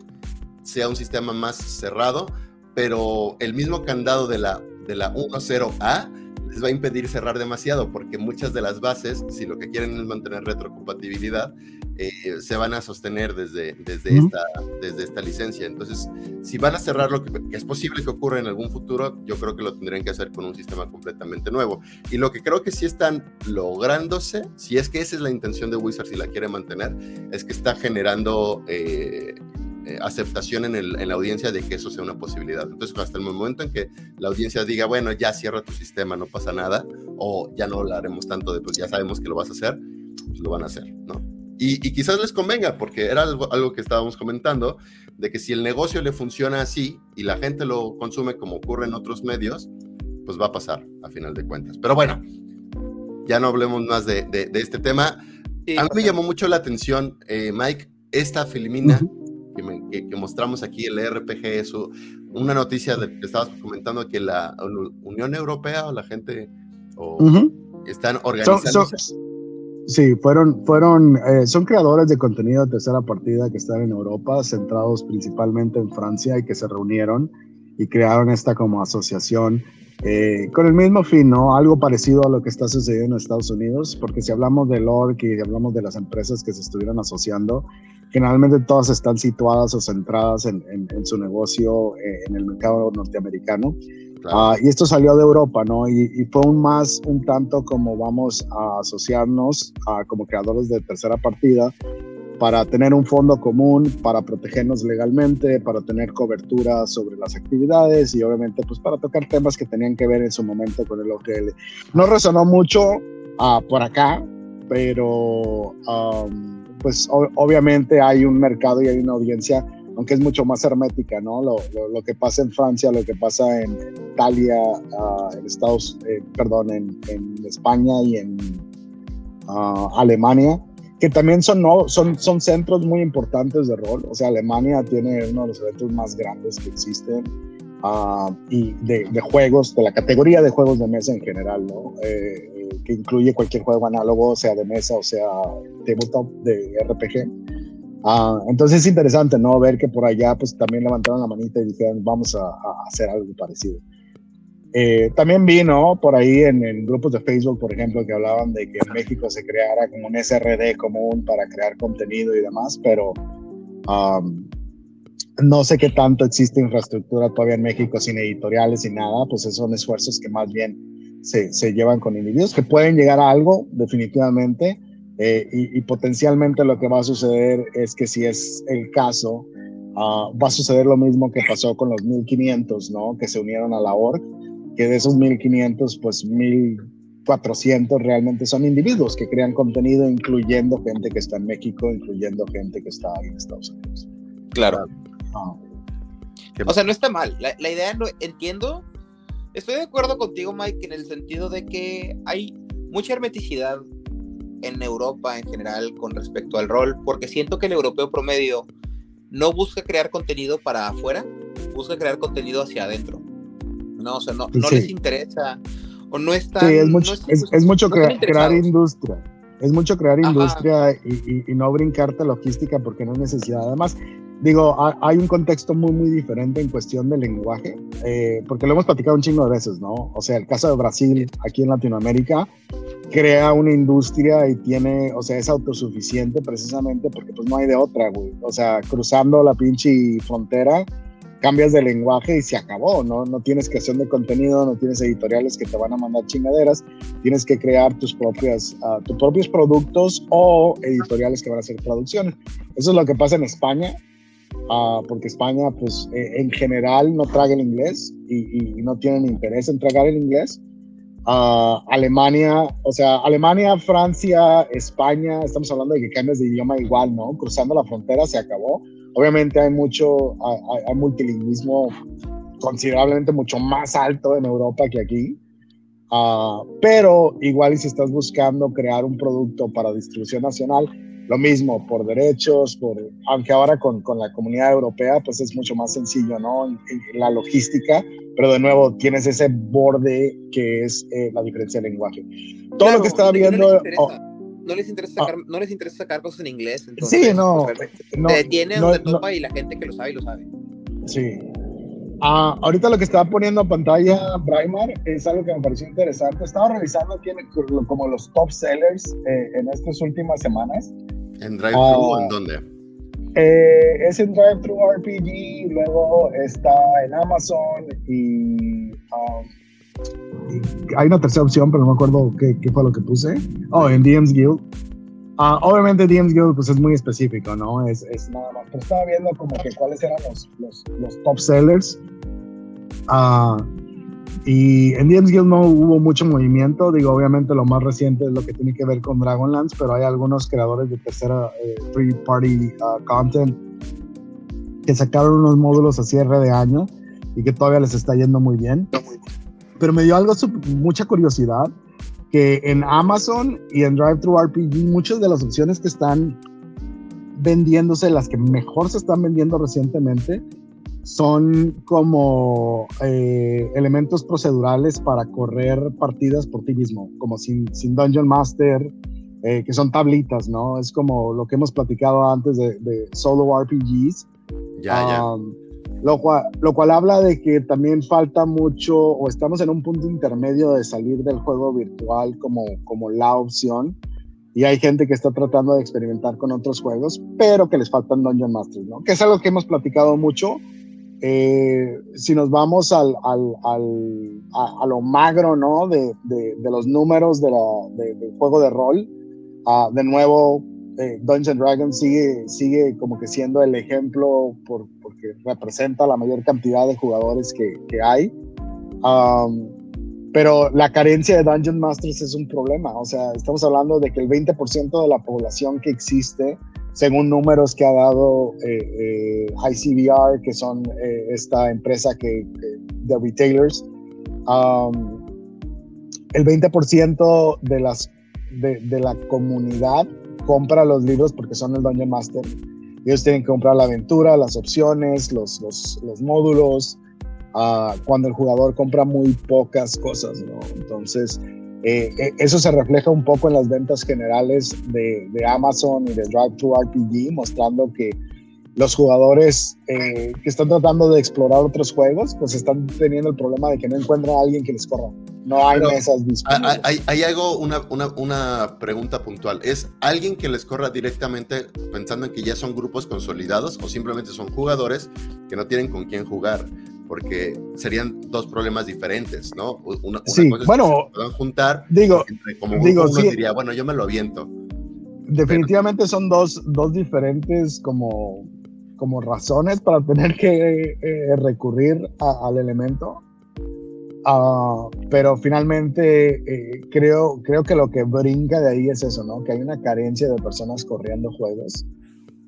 sea un sistema más cerrado, pero el mismo candado de la, de la 1.0A les va a impedir cerrar demasiado porque muchas de las bases, si lo que quieren es mantener retrocompatibilidad, eh, se van a sostener desde, desde, esta, desde esta licencia. Entonces, si van a cerrar lo que, es posible que ocurra en algún futuro, yo creo que lo tendrían que hacer con un sistema completamente nuevo. Y lo que creo que sí están lográndose, si es que esa es la intención de Wizard, si la quiere mantener, es que está generando... Eh, eh, aceptación en, el, en, la audiencia de que eso sea una posibilidad. Entonces, hasta el momento en que la audiencia diga, bueno, ya cierra tu sistema, no pasa nada, o ya no lo haremos tanto de, pues ya sabemos que lo vas a hacer, pues lo van a hacer, ¿no? Y, y quizás les convenga, porque era algo, algo, que estábamos comentando, de que si el negocio le funciona así y la gente lo consume como ocurre en otros medios, pues va a pasar a final de cuentas. Pero bueno, ya no hablemos más de, de, este tema. a mí me llamó mucho la atención, eh, Mike, esta filmina que, mostramos aquí, el RPG, eso, una noticia de, que estabas comentando que la Unión Europea o la gente están organizando. sí, fueron, fueron, eh, son creadores de contenido de tercera partida que están en Europa, centrados principalmente en Francia y que se reunieron y crearon esta como asociación eh, con el mismo fin, ¿no? Algo parecido a lo que está sucediendo en Estados Unidos, porque si hablamos del ORC y hablamos de las empresas que se estuvieron asociando, generalmente todas están situadas o centradas en, su negocio eh, en el mercado norteamericano. Ah, y esto salió de Europa, ¿no? Y, fue un más, un tanto como vamos a asociarnos a, como creadores de tercera partida para tener un fondo común, para protegernos legalmente, para tener cobertura sobre las actividades y obviamente pues para tocar temas que tenían que ver en su momento con el OGL. No resonó mucho uh, por acá, pero... Um, pues obviamente hay un mercado y hay una audiencia aunque es mucho más hermética, ¿no? Lo, lo, que pasa en Francia, lo que pasa en Italia, uh, en Estados, eh, perdón, en, España y en uh, Alemania, que también son, no, son, son centros muy importantes de rol. O sea, Alemania tiene uno de los eventos más grandes que existen uh, y de, de, juegos, de la categoría de juegos de mesa en general, ¿no? Eh, que incluye cualquier juego análogo, sea de mesa o sea tabletop de RPG. Ah, entonces es interesante, ¿no? Ver que por allá pues también levantaron la manita y dijeron, vamos a, hacer algo parecido. Eh, también vi, ¿no? Por ahí en, en, grupos de Facebook, por ejemplo, que hablaban de que en México se creara como un SRD común para crear contenido y demás, pero no sé qué tanto existe infraestructura todavía en México sin editoriales y nada, pues esos son esfuerzos que más bien se, se llevan con individuos que pueden llegar a algo, definitivamente, eh, y, potencialmente lo que va a suceder es que si es el caso, ah, va a suceder lo mismo que pasó con los 1500, ¿no? Que se unieron a la org, que de esos 1500, pues 1400 realmente son individuos que crean contenido, incluyendo gente que está en México, incluyendo gente que está en Estados Unidos. Claro. Ah. O sea, no está mal. La, la idea, no, entiendo. Estoy de acuerdo contigo, Mike, en el sentido de que hay mucha hermeticidad en Europa en general con respecto al rol, porque siento que el europeo promedio no busca crear contenido para afuera, busca crear contenido hacia adentro. No, o sea, no, no les interesa o no está. Sí, es mucho, es, mucho crear industria. Es mucho crear industria y, y, no brincarte logística porque no hay necesidad. Además, digo, hay un contexto muy, muy diferente en cuestión del lenguaje, eh, porque lo hemos platicado un chingo de veces, ¿no? O sea, el caso de Brasil, aquí en Latinoamérica, crea una industria y tiene, o sea, es autosuficiente precisamente porque pues no hay de otra, güey. O sea, cruzando la pinche frontera, cambias de lenguaje y se acabó, ¿no? No tienes creación de contenido, no tienes editoriales que te van a mandar chingaderas, tienes que crear tus, propias, uh, tus propios productos o editoriales que van a hacer traducciones. Eso es lo que pasa en España, uh, porque España, pues, eh, en general no traga el inglés y, y, no tienen interés en tragar el inglés. Alemania, o sea, Alemania, Francia, España, estamos hablando de que cambias de idioma igual, ¿no? Cruzando la frontera se acabó. Obviamente hay mucho, hay, multilingüismo considerablemente mucho más alto en Europa que aquí. Uh, pero igual y si estás buscando crear un producto para distribución nacional, lo mismo, por derechos, por, aunque ahora con, con la comunidad europea, pues es mucho más sencillo, ¿no? la logística, pero de nuevo tienes ese borde que es eh, la diferencia de lenguaje. Todo lo que estaba viendo... Oh, no les interesa sacar, ah. no les interesa sacar cosas en inglés. Entonces, sí, no. No te detiene no, topa y la gente que lo sabe, lo sabe. Sí. Ah, ahorita lo que estaba poniendo a pantalla Braimar es algo que me pareció interesante. Estaba revisando aquí como los top sellers eh, en estas últimas semanas. ¿En Drive o en ah, dónde? Eh, es en Drive Thru RPG, luego está en Amazon y, hay una tercera opción, pero no me acuerdo qué, qué, fue lo que puse. Oh, en DM's Guild. Uh, obviamente DM's Guild pues es muy específico, ¿no? Es, es nada más. Pero estaba viendo como que cuáles eran los, los, los top sellers. Uh, y en DM's Guild no hubo mucho movimiento. Digo, obviamente lo más reciente es lo que tiene que ver con Dragonlance, pero hay algunos creadores de tercera eh, free party uh, content que sacaron unos módulos a cierre de año y que todavía les está yendo muy bien. Pero me dio algo, mucha curiosidad que en Amazon y en DriveThru RPG muchas de las opciones que están vendiéndose, las que mejor se están vendiendo recientemente, son como eh, elementos procedurales para correr partidas por ti mismo, como sin, sin Dungeon Master, eh, que son tablitas, ¿no? Es como lo que hemos platicado antes de, solo RPGs. Ya, ya. Um, lo cual, lo cual habla de que también falta mucho o estamos en un punto intermedio de salir del juego virtual como, como la opción y hay gente que está tratando de experimentar con otros juegos, pero que les faltan Dungeon Masters, ¿no? Que es algo que hemos platicado mucho. Eh, si nos vamos al, al, al a, lo magro, ¿no? De, de, de los números de la, del juego de rol, uh, de nuevo, eh, Dungeons Dragons sigue, sigue como que siendo el ejemplo por, porque representa la mayor cantidad de jugadores que, que hay. Um, pero la carencia de Dungeon Masters es un problema. O sea, estamos hablando de que el 20% de la población que existe según números que ha dado eh, eh que son eh, esta empresa que, de retailers, um, el 20% de, las, de, la comunidad compra los libros porque son el Dungeon Master. Ellos tienen que comprar la aventura, las opciones, los, los, los módulos, uh, cuando el jugador compra muy pocas cosas. Entonces, eh, eh, eso se refleja un poco en las ventas generales de, de Amazon y de Drive to RPG, mostrando que los jugadores eh, que están tratando de explorar otros juegos, pues están teniendo el problema de que no encuentran a alguien que les corra. No hay mesas disponibles. Hay, hay algo, una, una, una, pregunta puntual. ¿Es alguien que les corra directamente pensando en que ya son grupos consolidados o simplemente son jugadores que no tienen con quién jugar? Porque serían dos problemas diferentes, ¿no? Una, sí, bueno, se puedan juntar, digo, como digo, uno diría, bueno, yo me lo aviento. Definitivamente son dos, dos diferentes como, como razones para tener que eh, recurrir al elemento. Uh, pero finalmente eh, creo, creo que lo que brinca de ahí es eso, ¿no? Que hay una carencia de personas corriendo juegos.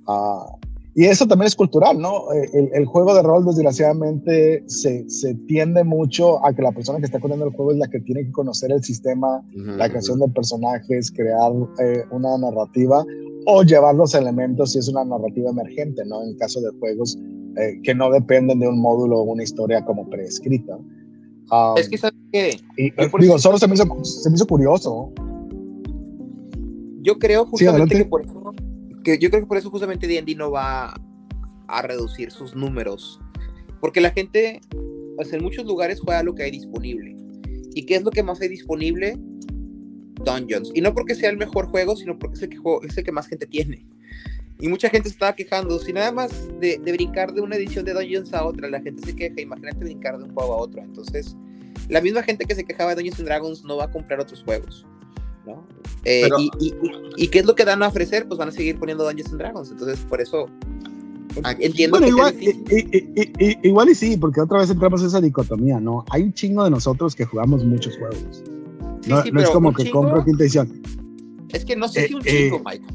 Uh, y eso también es cultural, ¿no? Eh, el, juego de rol, desgraciadamente, se, se, tiende mucho a que la persona que está corriendo el juego es la que tiene que conocer el sistema, la creación de personajes, crear eh, una narrativa o llevar los elementos si es una narrativa emergente, ¿no? En caso de juegos eh, que no dependen de un módulo o una historia como preescrita. es que, ¿sabes qué? digo, solo se me, hizo, se me hizo curioso. Yo creo justamente que por eso que yo creo que por eso justamente D&D no va a reducir sus números, porque la gente, pues en muchos lugares juega lo que hay disponible. ¿Y qué es lo que más hay disponible? Dungeons. Y no porque sea el mejor juego, sino porque es el que, más gente tiene. Y mucha gente estaba quejando. Si nada más de, de, brincar de una edición de Dungeons a otra, la gente se queja. Imagínate brincar de un juego a otro. Entonces, la misma gente que se quejaba de Dungeons and Dragons no va a comprar otros juegos. Eh, y, qué es lo que dan a ofrecer? Pues van a seguir poniendo Dungeons and Dragons. Entonces, por eso entiendo igual, igual y sí, porque otra vez entramos en esa dicotomía, ¿no? Hay un chingo de nosotros que jugamos muchos juegos. no, es como que compro quinta edición. Es que no sé si un eh, chingo, eh, Mike.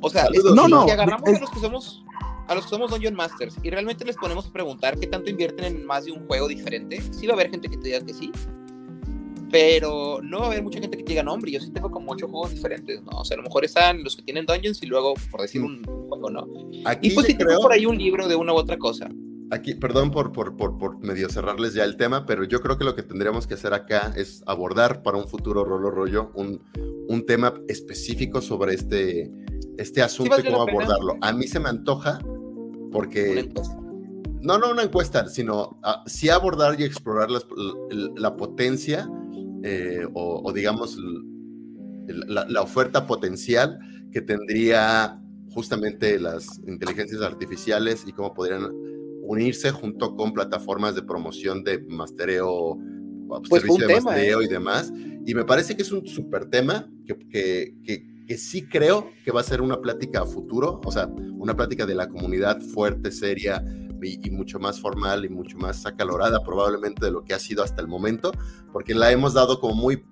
O sea, no, no, si agarramos a los que somos a los que somos Dungeon Masters y realmente les ponemos a preguntar qué tanto invierten en más de un juego diferente, sí va a haber gente que te diga que sí, pero no va a haber mucha gente que te diga, no, hombre, yo sí tengo como ocho juegos diferentes, ¿no? O sea, a lo mejor están los que tienen dungeons y luego, por decir un, juego, ¿no? Aquí y pues sí tengo por ahí un libro de una u otra cosa. Aquí, perdón por, por, por, por, medio cerrarles ya el tema, pero yo creo que lo que tendríamos que hacer acá es abordar para un futuro rolo rollo un, un tema específico sobre este, este asunto y cómo abordarlo. A mí se me antoja porque... No, no una encuesta, sino uh, sí abordar y explorar la, la potencia eh, o, digamos la, oferta potencial que tendría justamente las inteligencias artificiales y cómo podrían unirse junto con plataformas de promoción de mastereo, pues servicio de mastereo ¿eh? y demás. Y me parece que es un súper tema que, que, que, que, sí creo que va a ser una plática a futuro, o sea, una plática de la comunidad fuerte, seria, y, mucho más formal y mucho más acalorada probablemente de lo que ha sido hasta el momento, porque la hemos dado como muy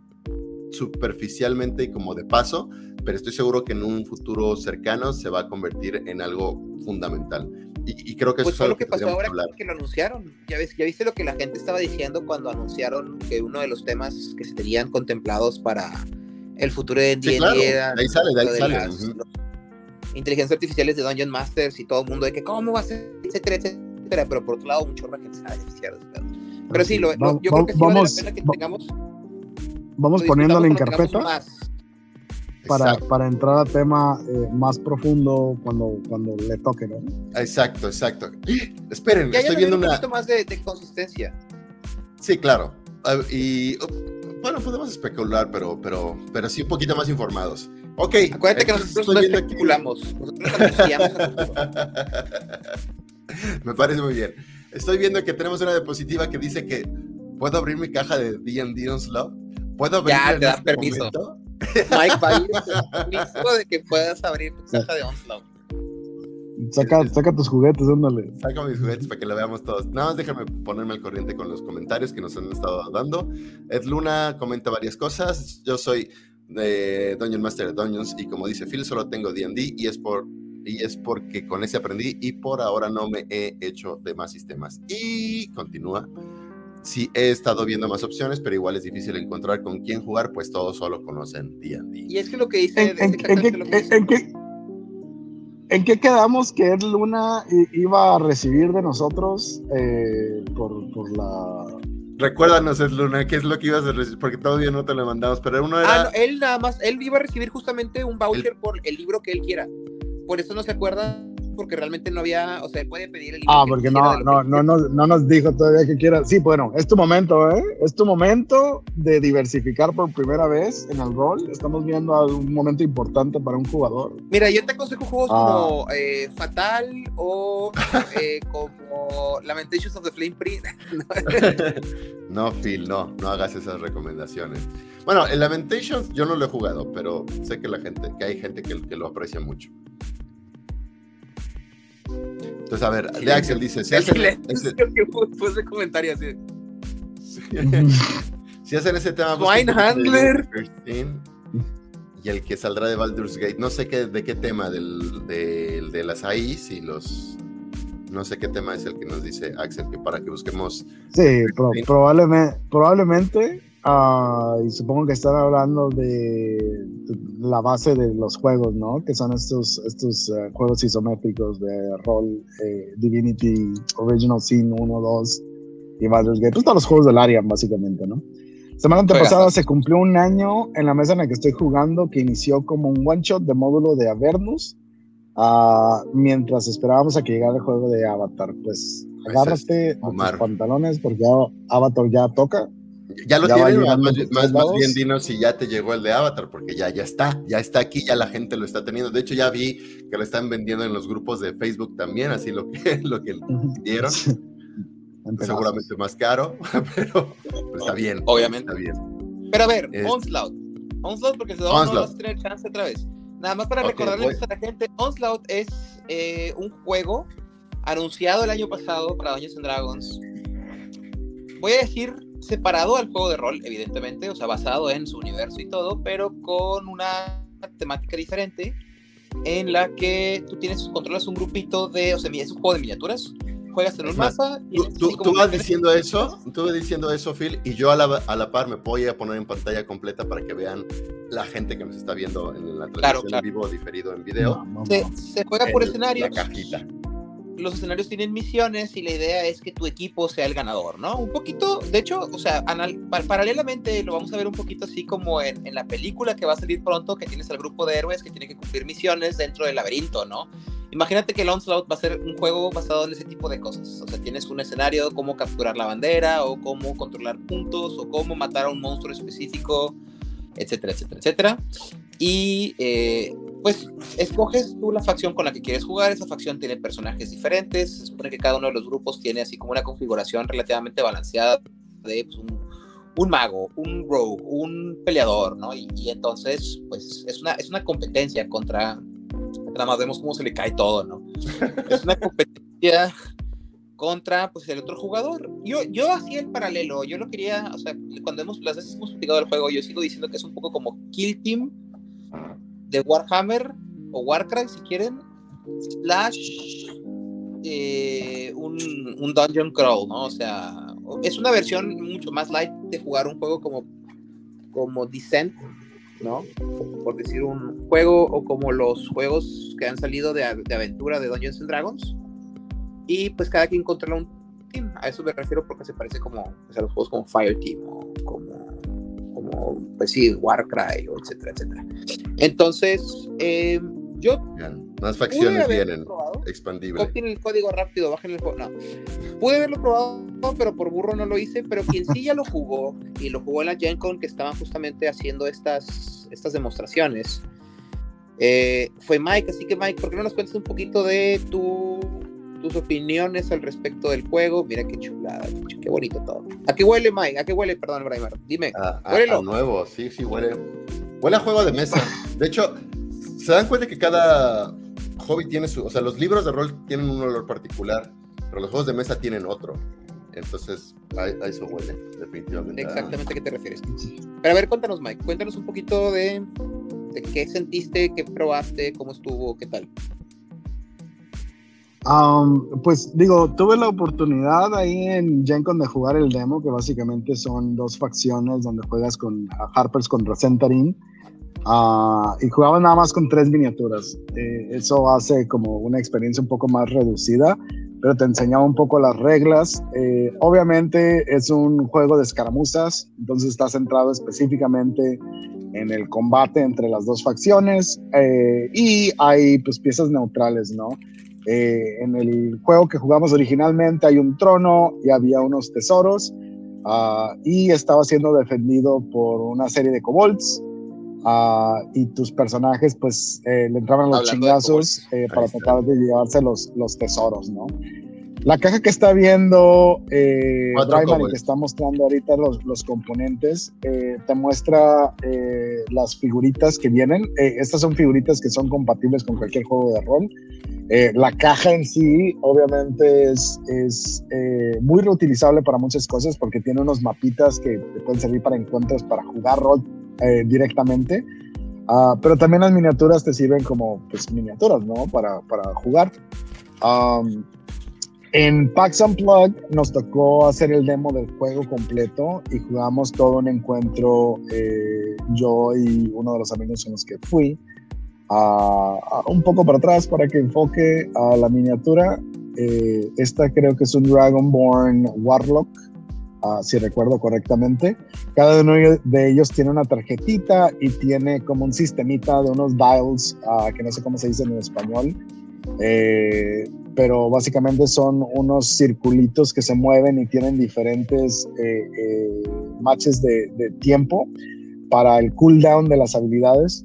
superficialmente y como de paso, pero estoy seguro que en un futuro cercano se va a convertir en algo fundamental. Y, creo que pues eso es lo que pasó ahora que lo anunciaron. Ya, ves, ya viste lo que la gente estaba diciendo cuando anunciaron que uno de los temas que se tenían contemplados para el futuro de D&D ahí sale, de ahí sale inteligencias artificiales de Dungeon Masters y todo el mundo de que cómo va a ser, etcétera, etcétera, pero por otro lado, mucho más gente se va a beneficiar Pero sí, lo, yo creo que sí vamos, vale la pena que tengamos. Vamos poniéndole en carpeta. Para, para, entrar a tema eh, más profundo cuando, cuando le toque, ¿no? Exacto, exacto. <gasps> Esperen, estoy viendo un una... poquito más de, de, consistencia. Sí, claro. Y bueno, podemos especular, pero, pero, pero sí un poquito más informados. Ok. Acuérdate que nosotros no especulamos. Nosotros anunciamos <laughs> <laughs> Me parece muy bien. Estoy viendo que tenemos una diapositiva que dice que puedo abrir mi caja de D&D Onslaught. ¿Puedo abrir Ya, te da este permiso. Mike va a permiso de que puedas abrir tu caja de Onslaught. Saca, saca tus juguetes, ándale. Saca mis juguetes para que lo veamos todos. Nada más déjame ponerme al corriente con los comentarios que nos han estado dando. Ed Luna comenta varias cosas. Yo soy de Dungeon Master de Dungeons y como dice Phil, solo tengo D&D y es por y es porque con ese aprendí y por ahora no me he hecho de más sistemas. Y continúa. Sí, he estado viendo más opciones, pero igual es difícil encontrar con quién jugar, pues todos solo conocen D&D. Y es que lo que dice... ¿En, qué, quedamos que Ed Luna iba a recibir de nosotros eh, por, por la Recuérdanos, Ed Luna, ¿qué es lo que ibas a recibir? Porque todavía no te lo mandamos, pero uno era... Ah, él nada más, él iba a recibir justamente un voucher por el libro que él quiera. Por eso no se acuerda porque realmente no había, o sea, puede pedir el Ah, porque no, no, no, no, no, nos dijo todavía que quiera. Sí, bueno, es tu momento, ¿eh? Es tu momento de diversificar por primera vez en el rol. Estamos viendo un momento importante para un jugador. Mira, yo te aconsejo juegos ah. como eh, Fatal o eh, como Lamentations of the Flame Print. <laughs> no, Phil, no, no hagas esas recomendaciones. Bueno, el Lamentations yo no lo he jugado, pero sé que la gente, que hay gente que, que lo aprecia mucho. Entonces, a ver, de Axel dice, si hacen, ese... comentario así. <laughs> si hacen ese tema... Wine Handler. Y el que saldrá de Baldur's Gate, no sé qué, de qué tema, del, de las AIs y los... No sé qué tema es el que nos dice Axel, que para que busquemos... Sí, probablemente, probablemente Ah, y supongo que están hablando de la base de los juegos, ¿no? Que son estos, estos eh, juegos isométricos de rol, eh, Divinity, Original Sin 1, 2 y Baldur's Gate. Pues todos los juegos del Arian, básicamente, ¿no? Semana antepasada se cumplió un año en la mesa en la que estoy jugando, que inició como un one shot de módulo de Avernus, uh, mientras esperábamos a que llegara el juego de Avatar. Pues, pues agárrate a tus pantalones porque Avatar ya toca ya lo tienen, más, más, bien dinos si ya te llegó el de Avatar, porque ya, ya está, ya está aquí, ya la gente lo está teniendo. De hecho, ya vi que lo están vendiendo en los grupos de Facebook también, así lo que, <laughs> lo que dieron. Seguramente más caro, <laughs> pero, está bien. Obviamente. Está bien. Pero a ver, Onslaught. Onslaught, porque se no vas a tener chance otra vez. Nada más para recordarles a la gente, Onslaught es eh, un juego anunciado el año pasado para Dungeons and Dragons. Voy a decir separado al juego de rol, evidentemente, o sea, basado en su universo y todo, pero con una temática diferente en la que tú tienes, controlas un grupito de, o sea, es un juego de miniaturas, juegas en un mapa. tú, vas diciendo eso, tú vas diciendo eso, Phil, y yo a la, a la, par me voy a poner en pantalla completa para que vean la gente que nos está viendo en la transmisión en vivo diferido en video. se, se, juega por escenarios. La cajita los escenarios tienen misiones y la idea es que tu equipo sea el ganador, ¿no? Un poquito, de hecho, o sea, paralelamente lo vamos a ver un poquito así como en, la película que va a salir pronto, que tienes al grupo de héroes que tiene que cumplir misiones dentro del laberinto, ¿no? Imagínate que el Onslaught va a ser un juego basado en ese tipo de cosas. O sea, tienes un escenario, cómo capturar la bandera, o cómo controlar puntos, o cómo matar a un monstruo específico, etcétera, etcétera, etcétera. Y eh, pues escoges tú la facción con la que quieres jugar. Esa facción tiene personajes diferentes. Se supone que cada uno de los grupos tiene así como una configuración relativamente balanceada de pues, un, mago, un rogue, un peleador, ¿no? Y, entonces, pues es una, es una competencia contra. Nada más vemos cómo se le cae todo, ¿no? <laughs> Es una competencia contra pues el otro jugador. Yo, yo hacía el paralelo, yo lo quería, o sea, cuando hemos, las veces hemos explicado el juego, yo sigo diciendo que es un poco como Kill Team de Warhammer o Warcraft si quieren, slash eh, un, un, dungeon crawl, ¿no? O sea, es una versión mucho más light de jugar un juego como, como Descent, ¿no? Por decir un juego o como los juegos que han salido de, de aventura de Dungeons and Dragons. Y pues cada quien controla un team. A eso me refiero porque se parece como a los juegos como Fire Team o como como, pues sí, Warcry, etcétera, etcétera. Entonces, eh, yo... Más facciones vienen, expandible. Copien el código rápido, bajen el juego. No, pude haberlo probado, pero por burro no lo hice, pero quien sí ya lo jugó, y lo jugó en la Gen Con, que estaban justamente haciendo estas, estas demostraciones, eh, fue Mike. Así que Mike, ¿por qué no nos cuentas un poquito de tu tus opiniones al respecto del juego. Mira qué chulada, qué bonito todo. ¿A qué huele, Mike? ¿A qué huele, perdón, Braimar? Dime. A, a, nuevo, sí, sí, huele. Huele a juego de mesa. De hecho, se dan cuenta que cada hobby tiene su. O sea, los libros de rol tienen un olor particular, pero los juegos de mesa tienen otro. Entonces, a, eso huele, definitivamente. Exactamente a qué te refieres. Pero a ver, cuéntanos, Mike. Cuéntanos un poquito de, de qué sentiste, qué probaste, cómo estuvo, qué tal. Pues digo, tuve la oportunidad ahí en GenCon de jugar el demo, que básicamente son dos facciones donde juegas con Harpers con Resentarin. Uh, y jugaba nada más con tres miniaturas. Eh, eso hace como una experiencia un poco más reducida, pero te enseñaba un poco las reglas. Eh, obviamente es un juego de escaramuzas, entonces está centrado específicamente en el combate entre las dos facciones eh, y hay pues piezas neutrales, ¿no? Eh, en el juego que jugamos originalmente hay un trono y había unos tesoros uh, y estaba siendo defendido por una serie de kobolds uh, y tus personajes pues eh, le entraban los Hablando chingazos eh, para tratar de llevarse los, los tesoros, ¿no? La caja que está viendo eh, y que está mostrando ahorita los, los componentes, eh, te muestra eh, las figuritas que vienen. Eh, estas son figuritas que son compatibles con cualquier juego de rol. la caja en sí, obviamente, es, es muy reutilizable para muchas cosas porque tiene unos mapitas que te pueden servir para encuentros, para jugar rol directamente. Uh, pero también las miniaturas te sirven como pues, miniaturas, ¿no? Para, para jugar. Um, en PAX Unplugged nos tocó hacer el demo del juego completo y jugamos todo un encuentro, eh, yo y uno de los amigos con los que fui, un poco para atrás para que enfoque a la miniatura. Eh, esta creo que es un Dragonborn Warlock, uh, si recuerdo correctamente. Cada uno de ellos tiene una tarjetita y tiene como un sistemita de unos dials, uh, que no sé cómo se dice en español. Eh, pero básicamente son unos circulitos que se mueven y tienen diferentes eh, eh, matches de, tiempo para el cooldown de las habilidades.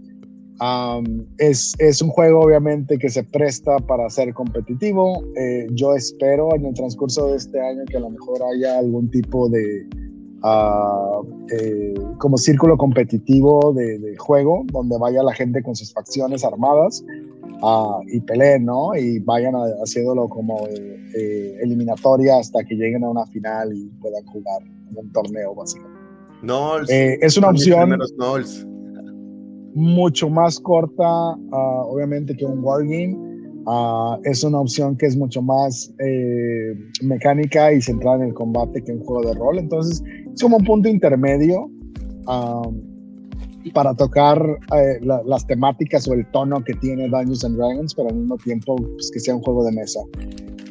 es, es, un juego obviamente que se presta para ser competitivo. Eh, yo espero en el transcurso de este año que a lo mejor haya algún tipo de uh, como círculo competitivo de, de, juego donde vaya la gente con sus facciones armadas y peleen, ¿no? Y vayan haciéndolo como eh, eh, eliminatoria hasta que lleguen a una final y puedan jugar en un torneo, básicamente. Knowles. Eh, es una opción mucho más corta, ah, obviamente, que un Wargame. Uh, es una opción que es mucho más mecánica y centrada en el combate que un juego de rol. Entonces, es como un punto intermedio. Um, para tocar eh, las temáticas o el tono que tiene Dungeons and Dragons, pero al mismo tiempo pues, que sea un juego de mesa.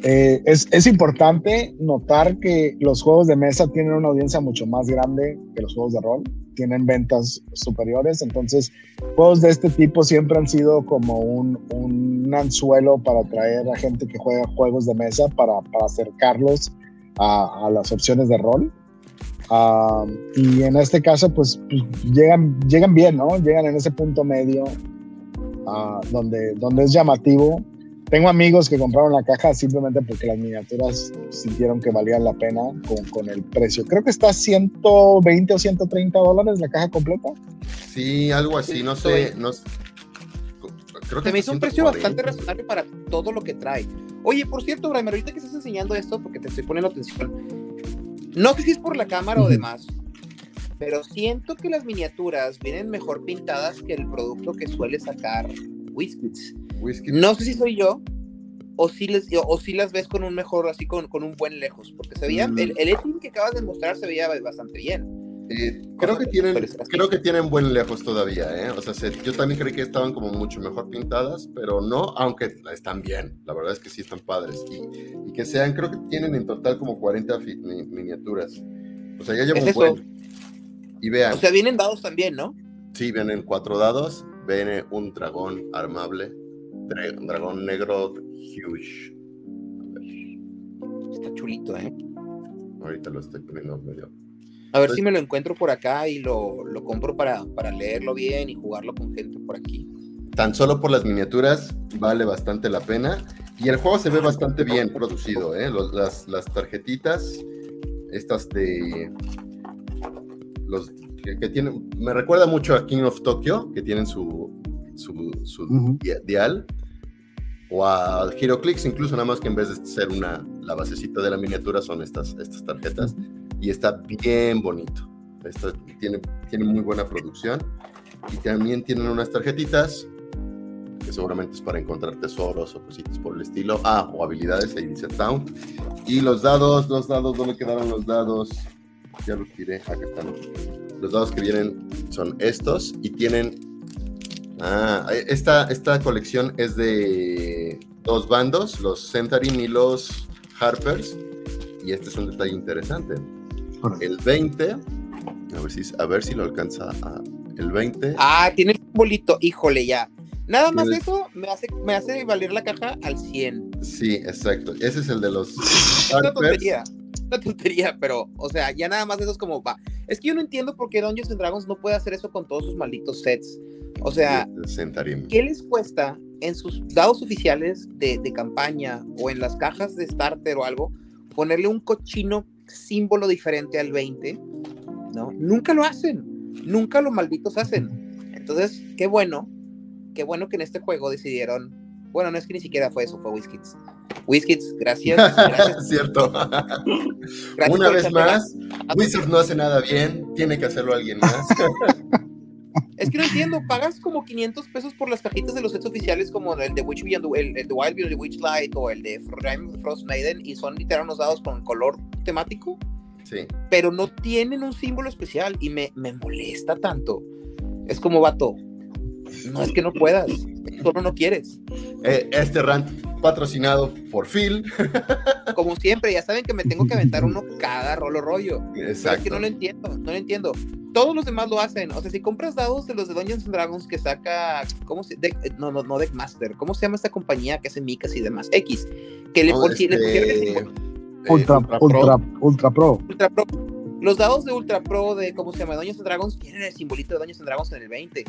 Eh, es, importante notar que los juegos de mesa tienen una audiencia mucho más grande que los juegos de rol, tienen ventas superiores, entonces juegos de este tipo siempre han sido como un, anzuelo para atraer a gente que juega juegos de mesa, para, acercarlos a las opciones de rol. Ah, y en este caso, pues, pues, llegan, llegan bien, ¿no? Llegan en ese punto medio uh, donde, donde es llamativo. Tengo amigos que compraron la caja simplemente porque las miniaturas sintieron que valían la pena con, con el precio. Creo que está 120 o 130 dólares la caja completa. Sí, algo así, no sé. No, creo que Se me hizo un precio bastante razonable para todo lo que trae. Oye, por cierto, Brian, ahorita que estás enseñando esto, porque te estoy poniendo atención, no sé si es por la cámara o demás, pero siento que las miniaturas vienen mejor pintadas que el producto que suele sacar Whiskits. No sé si soy yo o si, les, o si las ves con un mejor, así con, con un buen lejos, porque se veía, el, el que acabas de mostrar se veía bastante bien. Eh, creo que tienen creo que tienen buen lejos todavía ¿eh? o sea yo también creí que estaban como mucho mejor pintadas pero no aunque están bien. La verdad es que sí están padres. Y, y que sean creo que tienen en total como 40 miniaturas. O sea ya llevan un buen. Y vean. O sea vienen dados también no sí vienen cuatro dados viene un dragón armable un dragón negro huge. Está chulito eh ahorita lo estoy poniendo medio a ver si me lo encuentro por acá y lo, lo compro para, para, leerlo bien y jugarlo con gente por aquí. Tan solo por las miniaturas vale bastante la pena. Y el juego se ve bastante bien producido, ¿eh? las, las, tarjetitas, estas de... Los que, tienen... Me recuerda mucho a King of Tokyo, que tienen su, su, su dial. O a HeroClix, incluso nada más que en vez de ser una, la basecita de la miniatura son estas, estas tarjetas y está bien bonito. tiene, tiene muy buena producción y también tienen unas tarjetitas que seguramente es para encontrar tesoros o cositas por el estilo. Ah, o habilidades, ahí dice Town. Y los dados, los dados, ¿dónde quedaron los dados? Ya los tiré, acá están. Los dados que vienen son estos y tienen... Ah, esta, esta colección es de dos bandos, los Centarin y los Harpers. Y este es un detalle interesante. El 20, a ver si, a ver si lo alcanza a, el 20. Ah, tiene el bolito, híjole ya. Nada más eso me hace, me hace valer la caja al 100. Sí, exacto. Ese es el de los. <laughs> una tontería. Una tontería, pero, o sea, ya nada más eso es como va. Es que yo no entiendo por qué Dungeons and Dragons no puede hacer eso con todos sus malditos sets. O sea, ¿qué les cuesta en sus dados oficiales de, de, campaña o en las cajas de starter o algo ponerle un cochino símbolo diferente al 20? ¿No? Nunca lo hacen. Nunca los malditos hacen. Entonces, qué bueno qué bueno que en este juego decidieron. Bueno, no es que ni siquiera fue eso, fue WizKids. WizKids, gracias. <laughs> gracias. Cierto. Una vez más, Wizards no hace nada bien, tiene que hacerlo alguien más. <laughs> Es que no entiendo, pagas como 500 pesos por las cajitas de los sets oficiales como el de Witch el, el de Wild Beyond the Witchlight o el de Frost Maiden y son literal unos dados con color temático. Sí. Pero no tienen un símbolo especial y me, me molesta tanto. Es como vato, no es que no puedas, solo no quieres. Eh, este rant patrocinado por Phil. <laughs> Como siempre, ya saben que me tengo que aventar uno cada rolo rollo. Exacto. es que no lo entiendo, no lo entiendo. Todos los demás lo hacen. O sea, si compras dados de los de Dungeons and Dragons que saca, ¿cómo se? no, no, no Deckmaster. ¿Cómo se llama esta compañía que hace micas y demás? X. Que le, este... Eh, ultra, ultra, ultra, Pro. Ultra Pro. Los dados de Ultra Pro de, ¿cómo se llama? Dungeons and Dragons tienen el simbolito de Dungeons and Dragons en el 20.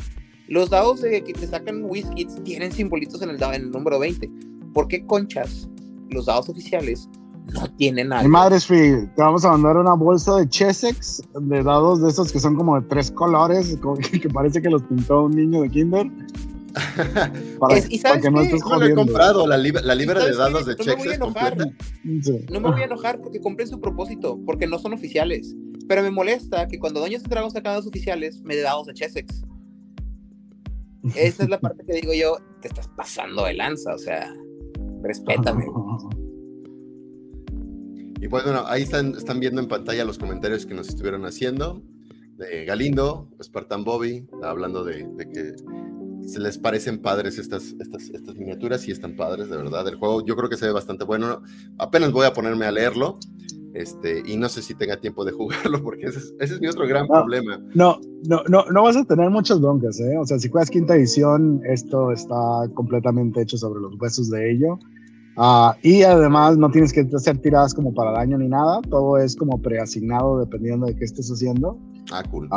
Los dados de, que te sacan WizKids tienen simbolitos en el, en el número 20. ¿Por qué conchas, los dados oficiales, no tienen nada? Madre te vamos a mandar una bolsa de Chessex, de dados de esos que son como de tres colores, que parece que los pintó un niño de Kinder. <laughs> para, ¿Y sabes que no estés no he comprado la, la libra de dados de Chessex no No me voy a enojar porque compré su propósito, porque no son oficiales. Pero me molesta que cuando Doña Dragón saca dados oficiales, me dé dados de Chessex. Esa es la parte que digo yo, te estás pasando de lanza, o sea, respétame. <laughs> Y pues bueno, ahí están, están viendo en pantalla los comentarios que nos estuvieron haciendo. De Galindo, Spartan Bobby, hablando de, que se les parecen padres estas, estas, estas miniaturas y están padres, de verdad. El juego yo creo que se ve bastante bueno. Apenas voy a ponerme a leerlo. Este, y no sé si tenga tiempo de jugarlo, <laughs> porque ese es, mi otro gran problema. No, no, no, no vas a tener muchas broncas, ¿eh? O sea, si juegas quinta edición, esto está completamente hecho sobre los huesos de ello. Ah, y además no tienes que hacer tiradas como para daño ni nada, todo es como preasignado dependiendo de qué estés haciendo. Ah, cool.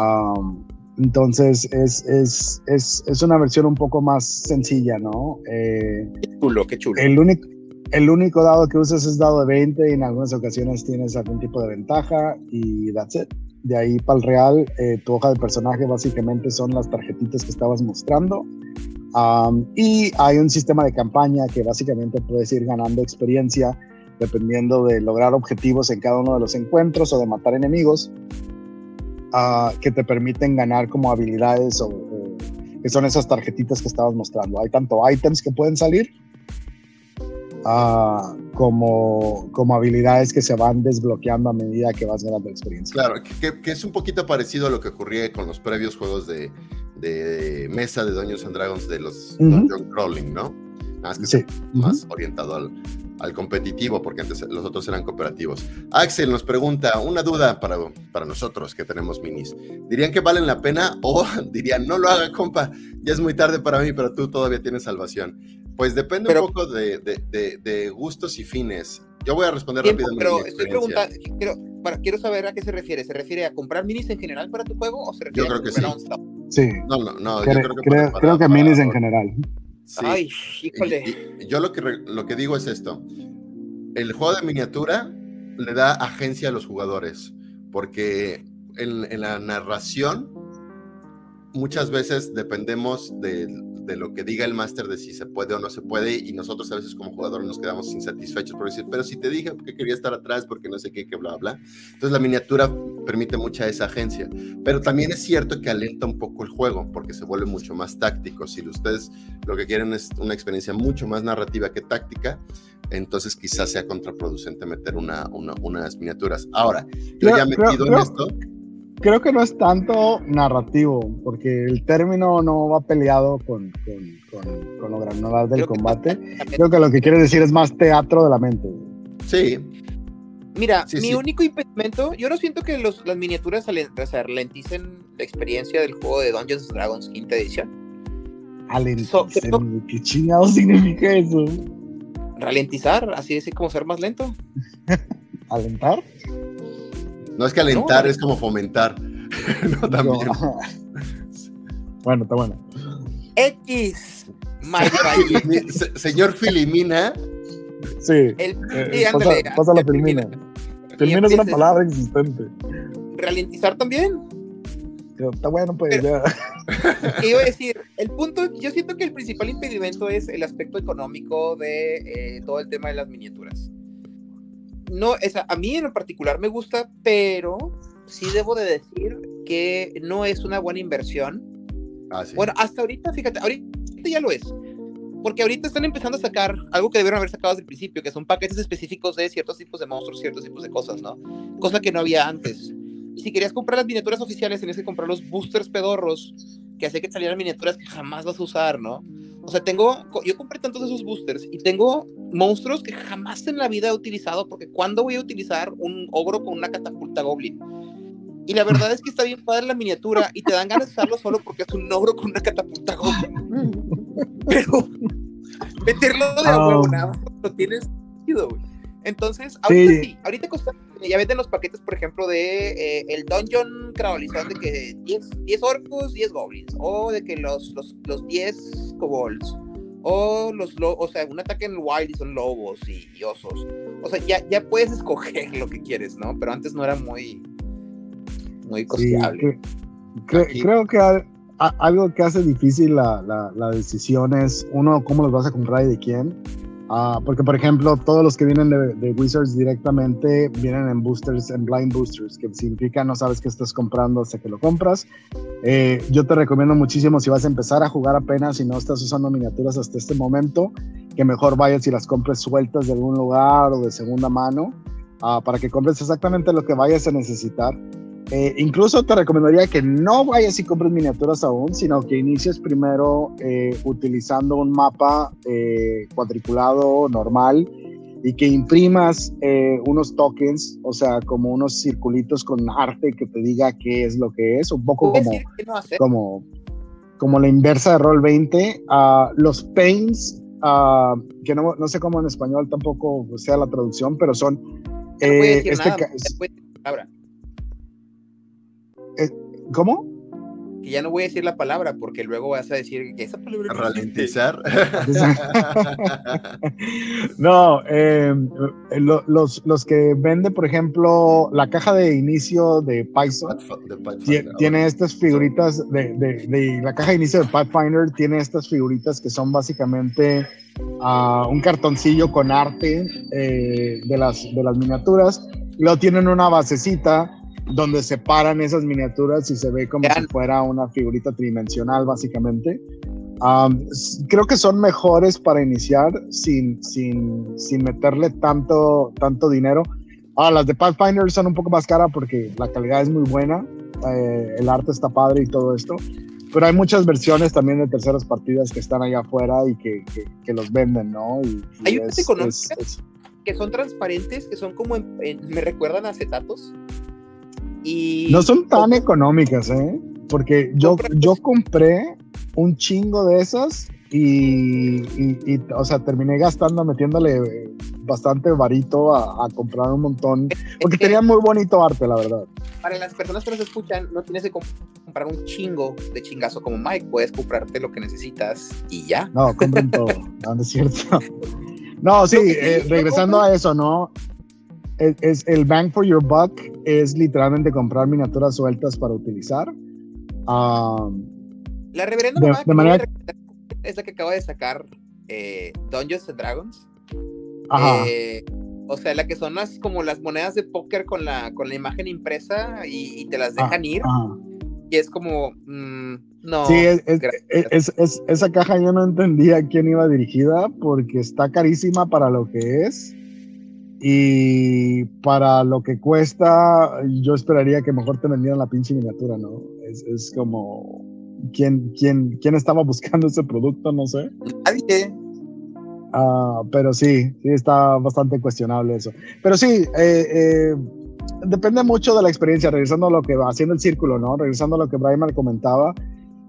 entonces es, es, es, es, una versión un poco más sencilla, ¿no? Eh, qué chulo, qué chulo. El único, el único dado que usas es dado de 20 y en algunas ocasiones tienes algún tipo de ventaja y that's it. De ahí para el real, eh, tu hoja de personaje básicamente son las tarjetitas que estabas mostrando. Y hay un sistema de campaña que básicamente puedes ir ganando experiencia dependiendo de lograr objetivos en cada uno de los encuentros o de matar enemigos uh, que te permiten ganar como habilidades o, que son esas tarjetitas que estabas mostrando. Hay tanto items que pueden salir como, como habilidades que se van desbloqueando a medida que vas ganando experiencia. Claro, que, es un poquito parecido a lo que ocurría con los previos juegos de, de mesa de Dungeons and Dragons de los Dungeon Crawling, ¿no? Más que más orientado al, al, competitivo, porque antes los otros eran cooperativos. Axel nos pregunta, una duda para, para nosotros que tenemos minis. ¿Dirían que valen la pena <laughs> o dirían, no lo haga, compa, ya es muy tarde para mí, pero tú todavía tienes salvación? Pues depende un poco de, de, de, gustos y fines. Yo voy a responder rápidamente. Pero estoy preguntando, quiero, para, quiero saber a qué se refiere. ¿Se refiere a comprar minis en general para tu juego o se refiere yo creo que sí. Sí. No, no, no. Creo, yo creo que, creo que minis en general. Sí. Ay, híjole. yo lo que, lo que digo es esto. El juego de miniatura le da agencia a los jugadores, porque en, en la narración muchas veces dependemos de de lo que diga el máster de si se puede o no se puede, y nosotros a veces como jugadores nos quedamos insatisfechos por decir, pero si te dije que quería estar atrás, porque no sé qué, que bla, bla. Entonces la miniatura permite mucha esa agencia, pero también es cierto que alenta un poco el juego, porque se vuelve mucho más táctico. Si ustedes lo que quieren es una experiencia mucho más narrativa que táctica, entonces quizás sea contraproducente meter una, unas miniaturas. Ahora, yo ya metido en esto creo que no es tanto narrativo, porque el término no va peleado con, con, con, lo granular del combate. creo que lo que quiere decir es más teatro de la mente. Sí. Mira, mi único impedimento, yo no siento que los, las miniaturas ralenticen la experiencia del juego de Dungeons Dragons quinta edición. Alenticen, ¿qué chingado significa eso? Ralentizar, así es como ser más lento. <laughs> ¿Alentar? No es que alentar, es como fomentar. <laughs> no, también. <laughs> bueno, está bueno. X. Señor Filimina. Sí. El, eh, pasa, la Filimina. Filimina es una palabra existente. Ralentizar también. Está bueno, pues ya. <laughs> ¿Qué iba a decir? El punto, yo siento que el principal impedimento es el aspecto económico de eh, todo el tema de las miniaturas no, esa, a mí en lo particular me gusta, pero sí debo de decir que no es una buena inversión. Ah, bueno, hasta ahorita, fíjate, ahorita ya lo es. Porque ahorita están empezando a sacar algo que debieron haber sacado desde el principio, que son paquetes específicos de ciertos tipos de monstruos, ciertos tipos de cosas, ¿no? Cosa que no había antes. Y si querías comprar las miniaturas oficiales, tenías que comprar los boosters pedorros, que hace que salieran miniaturas que jamás vas a usar, ¿no? O sea, tengo, yo compré tantos de esos boosters y tengo monstruos que jamás en la vida he utilizado, porque ¿cuándo voy a utilizar un ogro con una catapulta goblin? Y la verdad es que está bien padre la miniatura y te dan ganas de usarlo solo porque es un ogro con una catapulta goblin. <laughs> Pero meterlo de a huevo, ah. nada, no tiene sentido, güey. Entonces, ahorita sí, ahorita cuesta, ya venden los paquetes, por ejemplo, de eh, el Dungeon Crabolizón, de que 10, 10 orcos, 10 goblins, o de que los, los, los 10 kobolds, o los, o sea, un ataque en el wild y son lobos y, osos. O sea, ya, ya puedes <laughs> escoger lo que quieres, ¿no? Pero antes no era muy, muy costeable. creo que algo que hace difícil la, la, la decisión es, uno, cómo los vas a comprar y de quién Ah, porque, por ejemplo, todos los que vienen de, Wizards directamente vienen en boosters, en blind boosters, que significa no sabes qué estás comprando hasta que lo compras. Eh, yo te recomiendo muchísimo si vas a empezar a jugar apenas y no estás usando miniaturas hasta este momento, que mejor vayas y las compres sueltas de algún lugar o de segunda mano, ah, para que compres exactamente lo que vayas a necesitar eh, incluso te recomendaría que no vayas y compres miniaturas aún, sino que inicies primero eh, utilizando un mapa eh, cuadriculado normal y que imprimas unos tokens, o sea, como unos circulitos con arte que te diga qué es lo que es, un poco como, como, como la inversa de Roll 20. Ah, los paints, ah, que no, no, sé cómo en español tampoco sea la traducción, pero son... este ¿Cómo? Que ya no voy a decir la palabra porque luego vas a decir que esa palabra. Ralentizar. no, em, los, los que venden, por ejemplo, la caja de inicio de Python tiene estas figuritas de, de, la caja de inicio de Pathfinder tiene estas figuritas que son básicamente uh, un cartoncillo con arte eh, de, las, de las miniaturas. Luego tienen una basecita donde separan esas miniaturas y se ve como si fuera una figurita tridimensional, básicamente. creo que son mejores para iniciar sin, sin, sin meterle tanto, tanto dinero. Ah, las de Pathfinder son un poco más caras porque la calidad es muy buena, eh, el arte está padre y todo esto. Pero hay muchas versiones también de terceras partidas que están allá afuera y que, que, los venden, ¿no? Y, hay unas económicas que son transparentes, que son como, me recuerdan a no son tan económicas, ¿eh? Porque yo, yo compré un chingo de esas y, o sea, terminé gastando, metiéndole bastante varito a, comprar un montón, porque tenía muy bonito arte, la verdad. Para las personas que nos escuchan, no tienes que comprar un chingo de chingazo como Mike, puedes comprarte lo que necesitas y ya. No, compren todo, <laughs> no, es cierto. No, sí, eh, regresando a eso, ¿no? Es, el bang for your buck es literalmente comprar miniaturas sueltas para utilizar. la reverenda de, manera es la que acaba de sacar eh, Dungeons and Dragons. Ajá. Eh, o sea, la que son las, como las monedas de póker con la, con la imagen impresa y, y te las dejan ir. Ajá. Y es como, mm, no. Sí, es- es- esa caja yo no entendía a quién iba dirigida porque está carísima para lo que es y para lo que cuesta yo esperaría que mejor te vendieran la pinche miniatura, ¿no? Es, es como, ¿quién, quién, ¿quién estaba buscando ese producto? No sé. Nadie. Ah, pero sí, sí está bastante cuestionable eso. Pero sí, eh, eh, depende mucho de la experiencia, regresando a lo que va, haciendo el círculo, ¿no? Regresando a lo que Brian comentaba,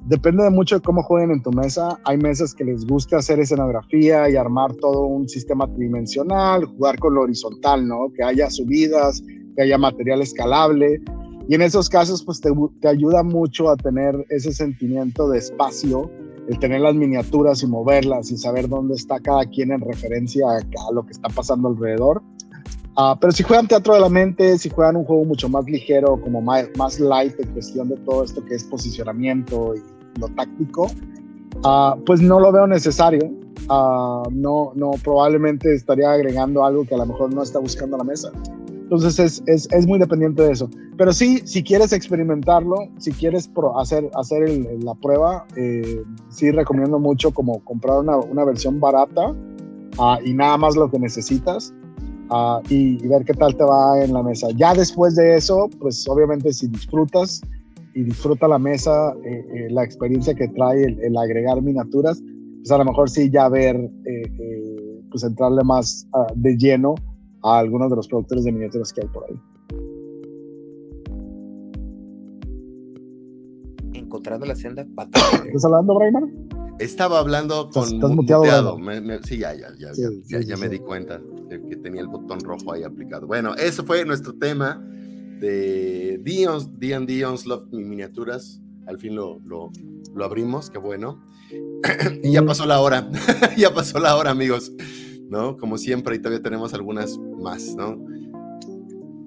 depende de mucho de cómo jueguen en tu mesa. Hay mesas que les gusta hacer escenografía y armar todo un sistema tridimensional, jugar con lo horizontal, ¿no? Que haya subidas, que haya material escalable. Y en esos casos, pues te, te ayuda mucho a tener ese sentimiento de espacio el tener las miniaturas y moverlas y saber dónde está cada quien en referencia a, a lo que está pasando alrededor. Ah, pero si juegan Teatro de la Mente, si juegan un juego mucho más ligero, como más, más light en cuestión de todo esto que es posicionamiento y lo táctico, ah, pues no lo veo necesario. Ah, no, no, probablemente estaría agregando algo que a lo mejor no está buscando la mesa. Entonces es, es, es muy dependiente de eso. Pero sí, si quieres experimentarlo, si quieres hacer, hacer la prueba, eh, sí recomiendo mucho como comprar una, una versión barata ah, y nada más lo que necesitas y, y ver qué tal te va en la mesa. Ya después de eso, pues obviamente si disfrutas y disfruta la mesa, eh, eh, la experiencia que trae el, el agregar miniaturas, pues a lo mejor sí ya ver, eh, eh, pues entrarle más ah, de lleno a algunos de los productores de miniaturas que hay por ahí. Encontrando la senda fatal. <coughs> ¿Estás hablando, Braimar? Estaba hablando con Estás- muteado, muteado. Me- me- sí, ya, ya, ya, Sí, ya, sí, ya, sí, me sí. di cuenta de que tenía el botón rojo ahí aplicado. Bueno, eso fue nuestro tema de Dion's, D&D Onslaught miniaturas. Al fin lo, lo, lo abrimos, qué bueno. <clears throat> y ya pasó la hora, <laughs> ya pasó la hora, amigos. ¿No? Como siempre, y todavía tenemos algunas más, ¿no?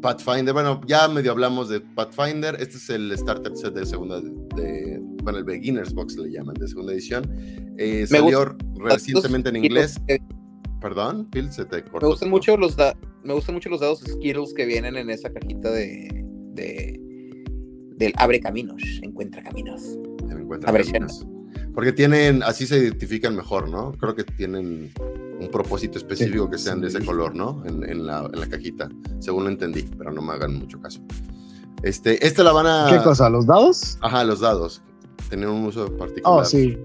Pathfinder, bueno, ya medio hablamos de Pathfinder. Este es el starter set de segunda, de, bueno, el Beginner's Box le llaman, de segunda edición. Eh, salió recientemente en Los- inglés. eh, Perdón, Phil, se te cortó. Me gustan mucho los da- me gustan mucho los dados Skittles que vienen en esa cajita de, de del abre caminos, encuentra caminos. Encuentro Abre algunas. Porque tienen, así se identifican mejor, ¿no? Creo que tienen un propósito específico Sí, que sean de ese sí. color, ¿no? En, en la, en la cajita, según lo entendí, pero no me hagan mucho caso. Este, este la van a... ¿Qué cosa? ¿Los dados? Ajá, los dados. Tenían un uso particular. Oh, sí.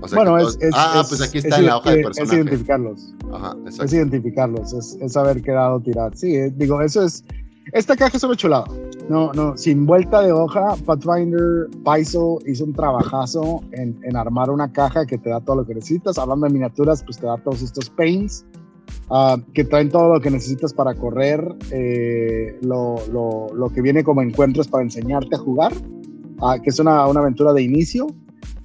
O sea Bueno, es, es- Ah, es- pues aquí es está en la hoja de Es personaje. identificarlos. Ajá, Es identificarlos. Es, es saber qué dado tirar. Sí, eh, digo, eso es. Esta caja es una chulada. No, no, sin vuelta de hoja, Pathfinder Paizo hizo un trabajazo en, en armar una caja que te da todo lo que necesitas. Hablando de miniaturas, pues te da todos estos paints ah, que traen todo lo que necesitas para correr, eh, lo, lo- lo que viene como encuentros para enseñarte a jugar, ah, que es una, una aventura de inicio.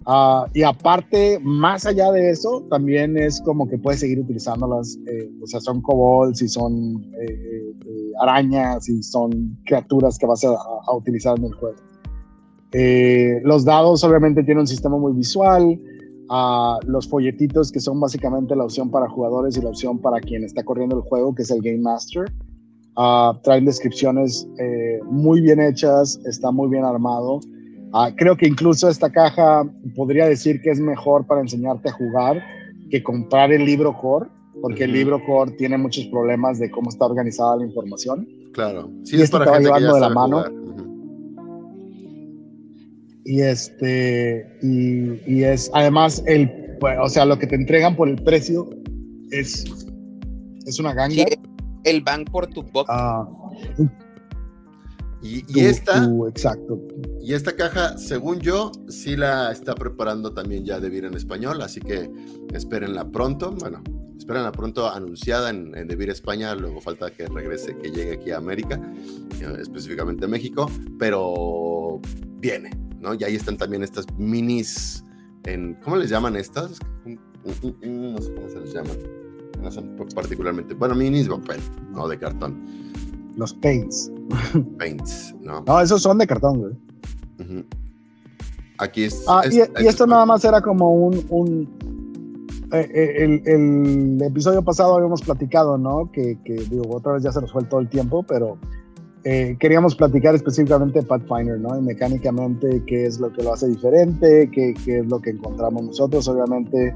Ah, y aparte, más allá de eso, también es como que puedes seguir utilizándolas. eh, o sea, son kobolds y son eh, eh, arañas y son criaturas que vas a, a utilizar en el juego. Eh, los dados obviamente tienen un sistema muy visual. ah, los folletitos que son básicamente la opción para jugadores y la opción para quien está corriendo el juego, que es el Game Master. ah, traen descripciones eh, muy bien hechas, está muy bien armado. Ah, creo que incluso esta caja podría decir que es mejor para enseñarte a jugar que comprar el libro core, porque el libro core tiene muchos problemas de cómo está organizada la información. Claro. Sí, Y es este para te va gente que ya llevando de la mano. Y este, y, y es además el, pues, o sea, lo que te entregan por el precio es, es una ganga. Sí, el bank por tu buck. Ah, Y, esta, exacto. y esta caja, según yo, sí la está preparando también ya de vir en español, así que espérenla pronto. Bueno, espérenla pronto anunciada en, en Devir España, luego falta que regrese, que llegue aquí a América, eh, específicamente a México, pero viene, ¿no? Y ahí están también estas minis, en, ¿cómo les llaman estas? No sé cómo se les llaman. No son particularmente, bueno, minis de papel, no de cartón. Los paints. Paints, ¿no? No, esos son de cartón, güey. Ujú. Aquí es. Ah, es- y, y es- esto nada más era como un. un eh, eh, el, el episodio pasado habíamos platicado, ¿no? Que, que, digo, otra vez ya se nos fue todo el tiempo, pero eh, queríamos platicar específicamente de Pathfinder, ¿no? Y mecánicamente qué es lo que lo hace diferente, qué, qué es lo que encontramos nosotros. Obviamente,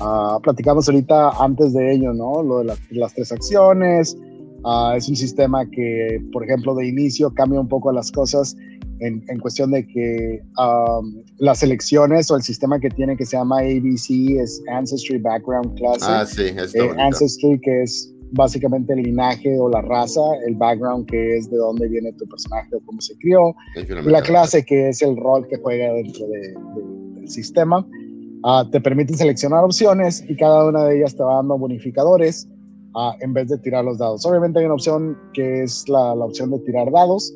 ah, platicamos ahorita antes de ello, ¿no? Lo de las, las tres acciones. Ah, es un sistema que, por ejemplo, de inicio cambia un poco las cosas en, en cuestión de que um, las elecciones o el sistema que tiene que se llama ABC es Ancestry Background Classic. Ah, sí, Eh. Ancestry, que es básicamente el linaje o la raza, el background, que es de dónde viene tu personaje o cómo se crió, la clase, que es el rol que juega dentro de- de- del sistema. Ah, te permiten seleccionar opciones y cada una de ellas te va dando bonificadores ah, en vez de tirar los dados. Obviamente hay una opción que es la, la opción de tirar dados,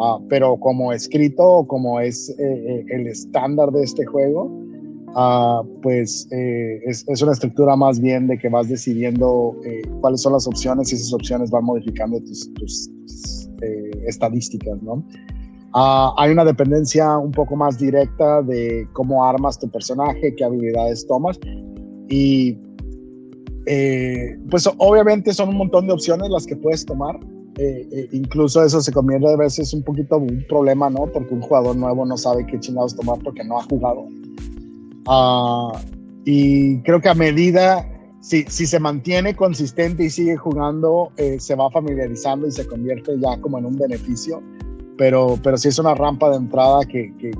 ah, pero como escrito, como es eh, eh, el estándar de este juego, ah, pues eh, es, es una estructura más bien de que vas decidiendo eh, cuáles son las opciones y esas opciones van modificando tus, tus- tus, eh, estadísticas, ¿no? Ah, hay una dependencia un poco más directa de cómo armas tu personaje, qué habilidades tomas y eh, pues obviamente son un montón de opciones las que puedes tomar. Eh, eh, incluso eso se convierte a veces un poquito un problema, ¿no? Porque un jugador nuevo no sabe qué chingados tomar porque no ha jugado. Ah, y creo que a medida, si, si se mantiene consistente y sigue jugando, se va familiarizando y se convierte ya como en un beneficio. Pero, pero sí es una rampa de entrada que, que-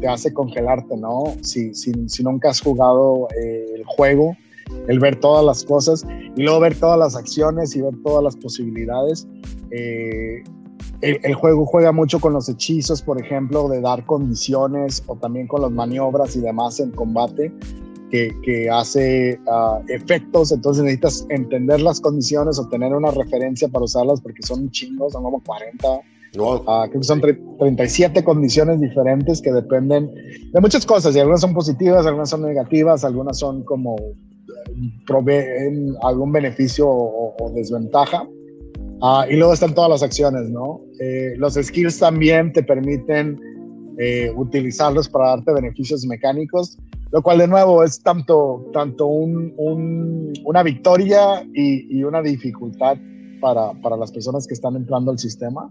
te hace congelarte, ¿no? Si, si, nunca has jugado el juego, el ver todas las cosas y luego ver todas las acciones y ver todas las posibilidades. eh, el, el juego juega mucho con los hechizos, por ejemplo, de dar condiciones o también con las maniobras y demás en combate que, que hace ah, efectos. Entonces necesitas entender las condiciones o tener una referencia para usarlas porque son un chingo, son como 40 Wow. Ah, creo que son tre- 37 condiciones diferentes que dependen de muchas cosas y algunas son positivas, algunas son negativas, algunas son como proveen algún beneficio o, desventaja. Ah, y luego están todas las acciones, ¿no? Eh, los skills también te permiten eh, utilizarlos para darte beneficios mecánicos, lo cual de nuevo es tanto, tanto un- un- una victoria y, y una dificultad para, para las personas que están entrando al sistema.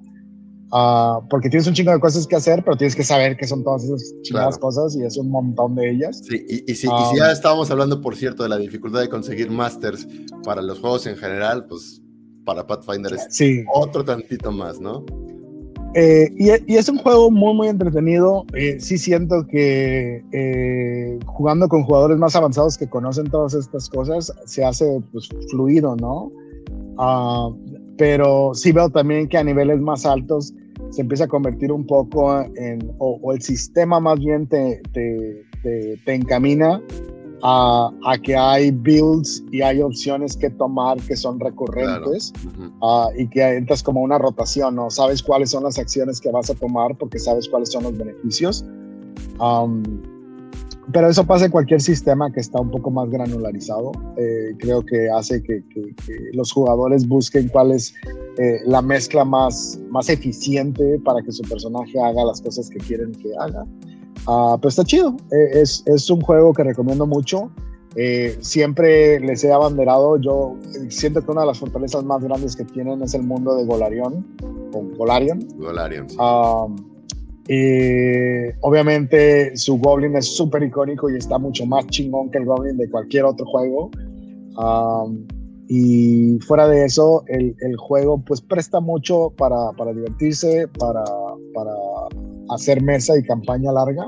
Ah, porque tienes un chingo de cosas que hacer, pero tienes que saber qué son todas esas chingadas Claro. cosas y es un montón de ellas. Sí, y, y si, y Ah. si ya estábamos hablando, por cierto, de la dificultad de conseguir masters para los juegos en general, pues para Pathfinder es Sí, otro tantito más, ¿no? Eh, y, y es un juego muy, muy entretenido. Eh, sí siento que eh, jugando con jugadores más avanzados que conocen todas estas cosas, se hace pues, fluido, ¿no? Ah, pero sí veo también que a niveles más altos se empieza a convertir un poco en, o, o el sistema más bien te, te, te, te encamina a, a que hay builds y hay opciones que tomar que son recurrentes. Ujú. Ah, y que entras como una rotación, ¿no? Sabes cuáles son las acciones que vas a tomar porque sabes cuáles son los beneficios. Am, pero eso pasa en cualquier sistema que está un poco más granularizado. Eh, creo que hace que, que- que los jugadores busquen cuál es eh, la mezcla más, más eficiente para que su personaje haga las cosas que quieren que haga. Ah, pero está chido. Eh, es, es un juego que recomiendo mucho. Eh, siempre les he abanderado. Yo eh, siento que una de las fortalezas más grandes que tienen es el mundo de Golarion. O Golarion. Golarion, sí. Um, eh, obviamente su Goblin es súper icónico y está mucho más chingón que el Goblin de cualquier otro juego. Y fuera de eso, el, el juego pues presta mucho para, para divertirse, para, para hacer mesa y campaña larga.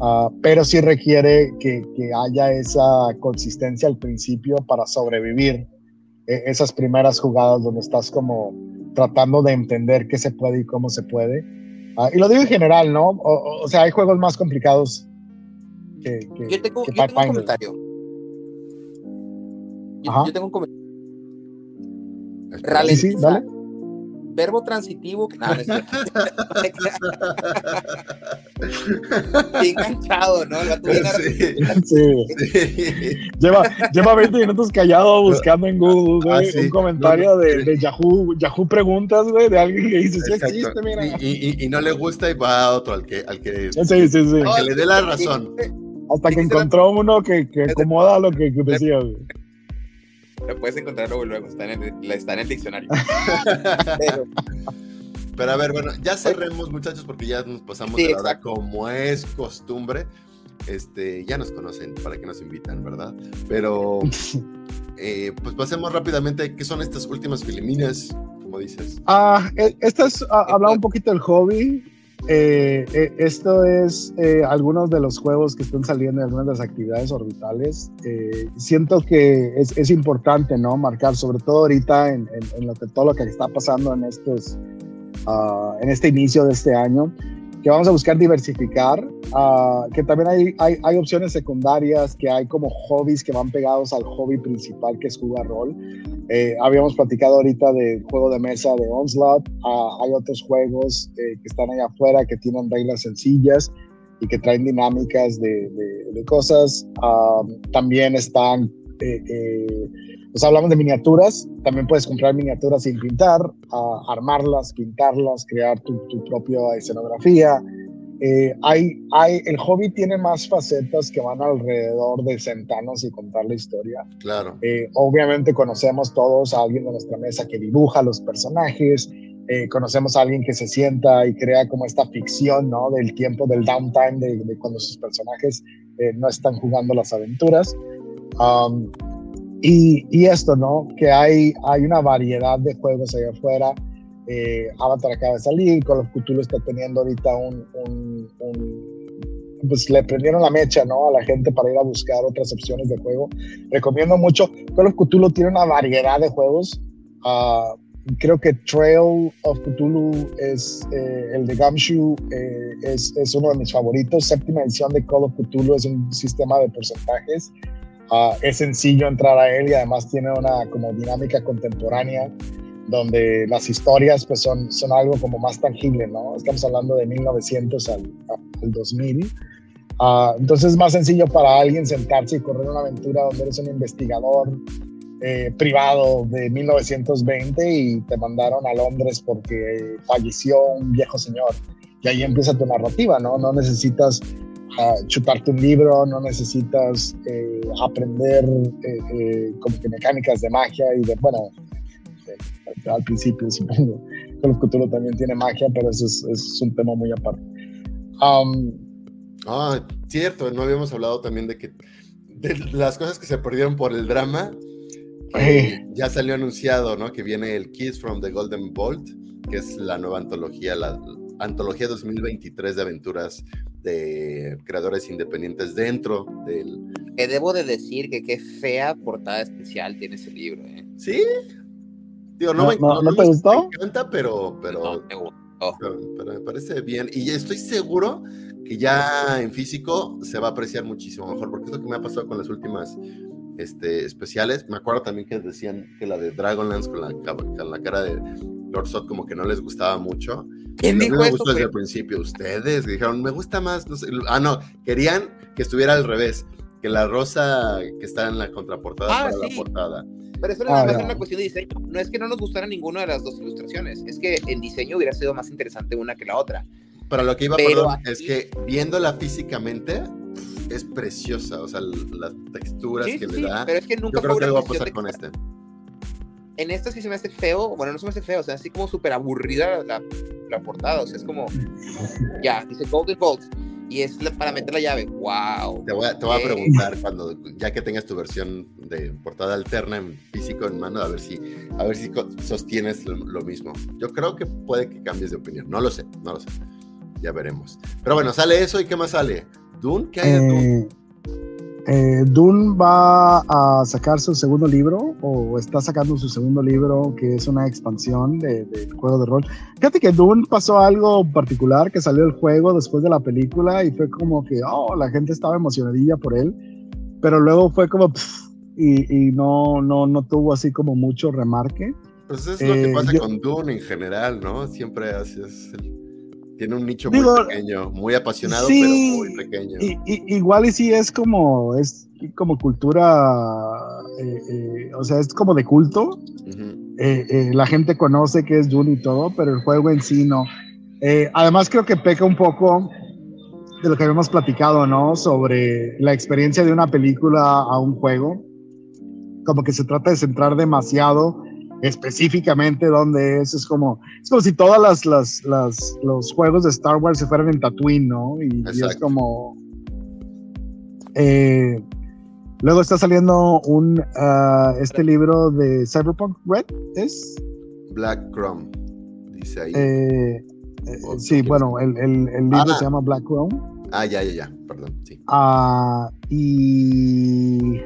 Ah, pero sí requiere que, que haya esa consistencia al principio para sobrevivir eh, esas primeras jugadas donde estás como tratando de entender qué se puede y cómo se puede. Ah, y lo digo en general, ¿no? O, sea, hay juegos más complicados que, que- Yo tengo, que yo tengo un comentario. Yo, tengo un comentario. Sí, sí, Ralentiza. dale. Verbo transitivo. que- no, no es cierto. <laughs> <laughs> Bien <laughs> enganchado, ¿no? sí. sí. Lleva, lleva 20 minutos callado buscando en Google, ah, un comentario de, de, Yahoo, Yahoo Preguntas, güey, de alguien que dice, sí existe, mira. Y, y, y, no le gusta y va a otro, al que, al que, sí, sí, sí. Al que le dé la razón. Hasta que encontró uno que, que acomoda lo que, que decía, güey. Lo puedes encontrar luego, luego está en el, está en el diccionario. <laughs> Pero, a ver, bueno, ya cerremos, muchachos, porque ya nos pasamos de la hora como es costumbre. Este, ya nos conocen, para que nos invitan, ¿verdad? Pero, <laughs> eh, pues pasemos rápidamente, ¿qué son estas últimas filiminas? Como dices. Ah, eh, esta es, ah, hablar un poquito del hobby. Eh, eh, esto es eh, algunos de los juegos que están saliendo en algunas de las actividades orbitales. siento que es, es, importante, ¿no? Marcar, sobre todo ahorita en, en, lo que, todo lo que está pasando en estos, uh, en este inicio de este año, que vamos a buscar diversificar, uh, que también hay, hay, hay, opciones secundarias, que hay como hobbies que van pegados al hobby principal que es jugar rol. Eh, habíamos platicado ahorita del juego de mesa de Onslaught. Ah, hay otros juegos eh, que están allá afuera que tienen reglas sencillas y que traen dinámicas de, de, cosas. Ah, también están, eh, pues hablamos de miniaturas. También puedes comprar miniaturas sin pintar, armarlas, pintarlas, crear tu, tu propia escenografía. Eh, hay, hay, el hobby tiene más facetas que van alrededor de sentarnos y contar la historia. Claro. Eh, obviamente conocemos todos a alguien de nuestra mesa que dibuja los personajes, eh, conocemos a alguien que se sienta y crea como esta ficción, ¿no? Del tiempo, del downtime, de, cuando sus personajes no están jugando las aventuras. Um, y, y, esto, ¿no? Que hay, hay una variedad de juegos allá afuera eh, Avatar acaba de salir, Call of Cthulhu está teniendo ahorita un, pues le prendieron la mecha, ¿no? A la gente para ir a buscar otras opciones de juego. Recomiendo mucho. Call of Cthulhu tiene una variedad de juegos. Uh, creo que Trail of Cthulhu es eh, el de Gumshoe, eh, es, es, uno de mis favoritos. Séptima edición de Call of Cthulhu es un sistema de porcentajes. Uh, es sencillo entrar a él y además tiene una como dinámica contemporánea donde las historias pues son, son algo como más tangible, ¿no? Estamos hablando de 1900 al, al 2000. Ah, entonces es más sencillo para alguien sentarse y correr una aventura donde eres un investigador eh, privado de 1920 y te mandaron a Londres porque falleció un viejo señor. Y ahí empieza tu narrativa, ¿no? No necesitas ah, chutarte un libro, no necesitas eh, aprender eh, como que mecánicas de magia y de, bueno, al principio, <laughs> supongo. Call of Cthulhu también tiene magia, pero eso es, un tema muy aparte. ah, cierto, no habíamos hablado también de que de las cosas que se perdieron por el drama. Eh. ya salió anunciado, ¿no? Que viene el Kiss from the Golden Bolt, que es la nueva antología, la antología 2023 de aventuras de creadores independientes dentro del... Que debo de decir que qué fea portada especial tiene ese libro, ¿eh? Sí, no, me, encanta, pero, pero, pero, me parece bien. Y estoy seguro que ya en físico se va a apreciar muchísimo mejor, porque es lo que me ha pasado con las últimas este, especiales. Me acuerdo también que decían que la de Dragonlance con la, con la cara de Lord Sot como que no les gustaba mucho. ¿Quién dijo me gustó desde el principio. Ustedes dijeron, me gusta más. No sé. Ah, no, querían que estuviera al revés, que la rosa que está en la contraportada ah, para la portada. Pero eso no es una cuestión de diseño. No es que no nos gustara ninguna de las dos ilustraciones, es que en diseño hubiera sido más interesante una que la otra. Pero lo que iba, perdón, es que viéndola físicamente es preciosa, o sea, las texturas que le da. Pero es que nunca yo creo que va a pasar con este. En esta sí se me hace feo, bueno, no se me hace feo, o sea, así como súper aburrida la, la, portada, o sea, es como, ya, dice Golden Bolt, y es para meter la llave. ¡Wow! Te voy a, te voy a preguntar cuando, ya que tengas tu versión de portada alterna en físico en mano, a ver si, a ver si sostienes lo, mismo. Yo creo que puede que cambies de opinión. No lo sé, no lo sé. Ya veremos. Pero bueno, sale eso y ¿qué más sale? ¿Dune? ¿Qué hay de Dune? Eh, eh, Dune va a sacar su segundo libro o está sacando su segundo libro que es una expansión del de juego de rol. Fíjate que Dune pasó algo particular que salió el juego después de la película y fue como que, oh, la gente estaba emocionadilla por él, pero luego fue como, y, y, no, no, no tuvo así como mucho remarque. Pues es lo que eh, pasa con Dune en general, ¿no? Siempre haces tiene un nicho muy pequeño, muy apasionado, pero muy pequeño. igual y sí es como, es como cultura, eh, eh, o sea, es como de culto. Eh, la gente conoce que es Dune y todo, pero el juego en sí no. además creo que peca un poco de lo que habíamos platicado, ¿no? Sobre la experiencia de una película a un juego. Como que se trata de centrar demasiado específicamente dónde es. Es como, es como si todas las, las, las los juegos de Star Wars se fueran en Tatooine, ¿no? Y, es como. Eh, luego está saliendo un uh, este libro de Cyberpunk Red, ¿es? Black Chrome, dice ahí. Eh, eh, sí, bueno, el, el, el libro ah. se llama Black Chrome. Ah, ya, ya, ya, perdón, sí. Ah, y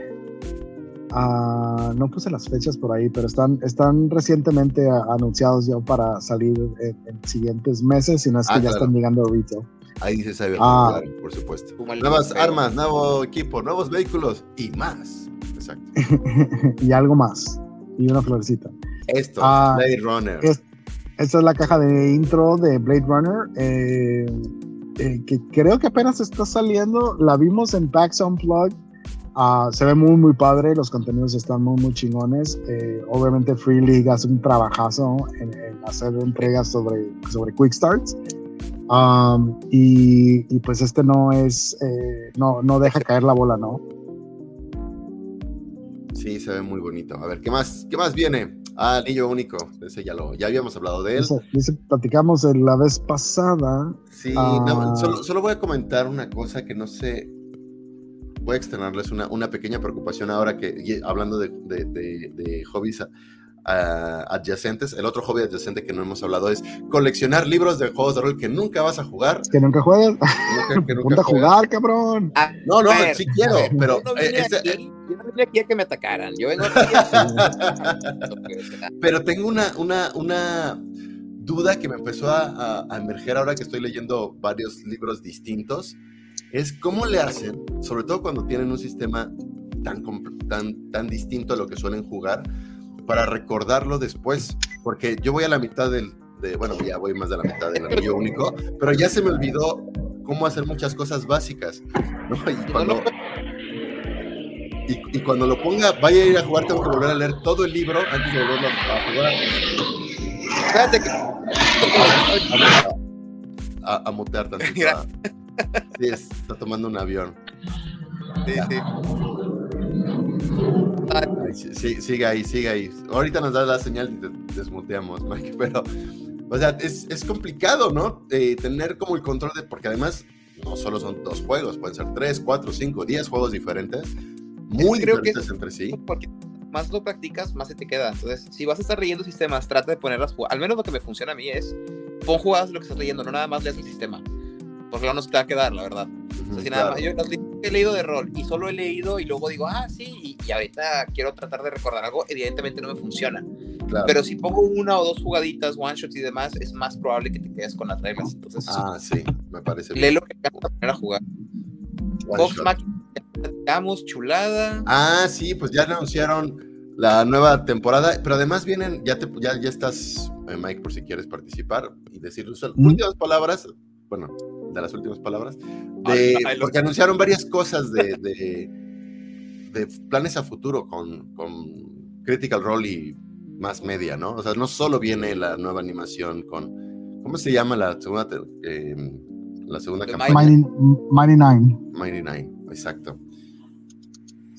Ah, no puse las fechas por ahí, pero están, están recientemente anunciados ya para salir en, siguientes meses, si no es que ah, ya están llegando a retail. Ahí dice Cyberpunk, ah, por supuesto. Nuevas armas, nuevo equipo, nuevos vehículos y más. Exacto. <laughs> y algo más. Y una florecita. Esto, Blade Runner. esta es la caja de intro de Blade Runner. Eh, eh, que creo que apenas está saliendo. La vimos en PAX Unplugged Ah, se ve muy, muy padre, los contenidos están muy, muy chingones. Eh, obviamente Free League hace un trabajazo en, hacer entregas sobre, sobre Quick Starts. Um, y, pues este no es, eh, no, no deja caer la bola, ¿no? Sí, se ve muy bonito. A ver, ¿qué más, qué más viene? Ah, Anillo Único, ese ya lo, ya habíamos hablado de él. Dice, platicamos la vez pasada. Sí, ah. solo, solo voy a comentar una cosa que no sé, voy a externarles una, una pequeña preocupación ahora que, hablando de, de, hobbies adyacentes, el otro hobby adyacente que no hemos hablado es coleccionar libros de juegos de rol que nunca vas a jugar. Que nunca juegas. Que, nunca <laughs> a jugar, cabrón. Ah, no, no, sí quiero, pero... Yo no, vine aquí, yo no vine aquí a que me atacaran, yo vengo aquí a... <laughs> pero tengo una, una, una duda que me empezó a, a emerger ahora que estoy leyendo varios libros distintos es cómo le hacen, sobre todo cuando tienen un sistema tan, tan, tan distinto a lo que suelen jugar, para recordarlo después. Porque yo voy a la mitad del, de, bueno, ya voy más de la mitad del anillo único, pero ya se me olvidó cómo hacer muchas cosas básicas. Y, cuando, y, cuando lo ponga, vaya a ir a jugar, tengo que volver a leer todo el libro antes de volverlo a jugar. Espérate que... A, a, a, mutear tantito. <laughs> Sí, está tomando un avión. Sí, sí. sigue ahí, sigue ahí. Ahorita nos da la señal y te desmuteamos, <laughs> Mike, pero, o sea, es, es complicado, ¿no? Eh, tener como el control de, porque además no solo son dos juegos, pueden ser tres, cuatro, cinco, diez juegos diferentes, muy diferentes entre sí. Porque más lo practicas, más se te queda. Entonces, si vas a estar leyendo sistemas, trata de ponerlas, al menos lo que me funciona a mí es, pon jugadas lo que estás leyendo, no nada más lees el sistema porque no nos te va a quedar, la verdad. si nada más, yo he leído de rol y solo he leído y luego digo, ah, sí, y, ahorita quiero tratar de recordar algo, evidentemente no me funciona. Pero si pongo una o dos jugaditas, one shots y demás, es más probable que te quedes con las reglas. Entonces, ah, sí, me parece Lee lo que vas a poner a jugar. Fox platicamos, chulada. Ah, sí, pues ya anunciaron la nueva temporada, pero además vienen, ya, te, ya, ya estás, eh, Mike, por si quieres participar y decir sus últimas palabras, bueno, de las últimas palabras, porque anunciaron varias cosas de, de, planes a futuro con, con, Critical Role y más media, ¿no? O sea, no solo viene la nueva animación con, ¿cómo se llama la segunda, eh, la segunda campaña? Mighty Nine. Mighty Nine, exacto.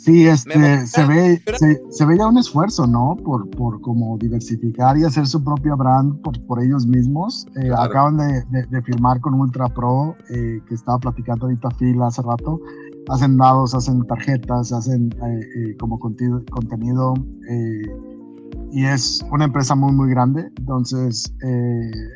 Sí, este, se, ve, se, ve ya un esfuerzo, ¿no? Por, por como diversificar y hacer su propio brand por, por ellos mismos. Eh, acaban de, de, firmar con Ultra Pro, eh, que estaba platicando ahorita Phil hace rato. Hacen dados, hacen tarjetas, hacen eh, como contenido, contenido y es una empresa muy, muy grande. Entonces,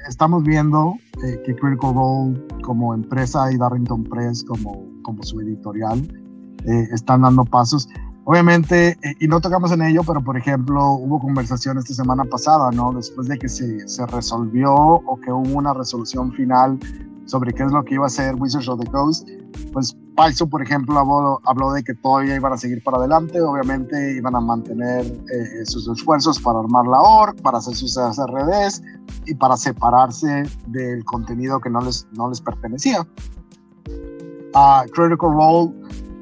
estamos viendo que Critical Role como empresa y Darrington Press como, como su editorial eh, están dando pasos. Obviamente, eh, y no tocamos en ello, pero por ejemplo, hubo conversación esta semana pasada, ¿no? Después de que se, se resolvió o que hubo una resolución final sobre qué es lo que iba a hacer Wizards of the Coast, pues Paixo, por ejemplo, habló, habló, de que todavía iban a seguir para adelante, obviamente iban a mantener eh, sus esfuerzos para armar la org, para hacer sus RDs, y para separarse del contenido que no les, no les pertenecía. a Critical Role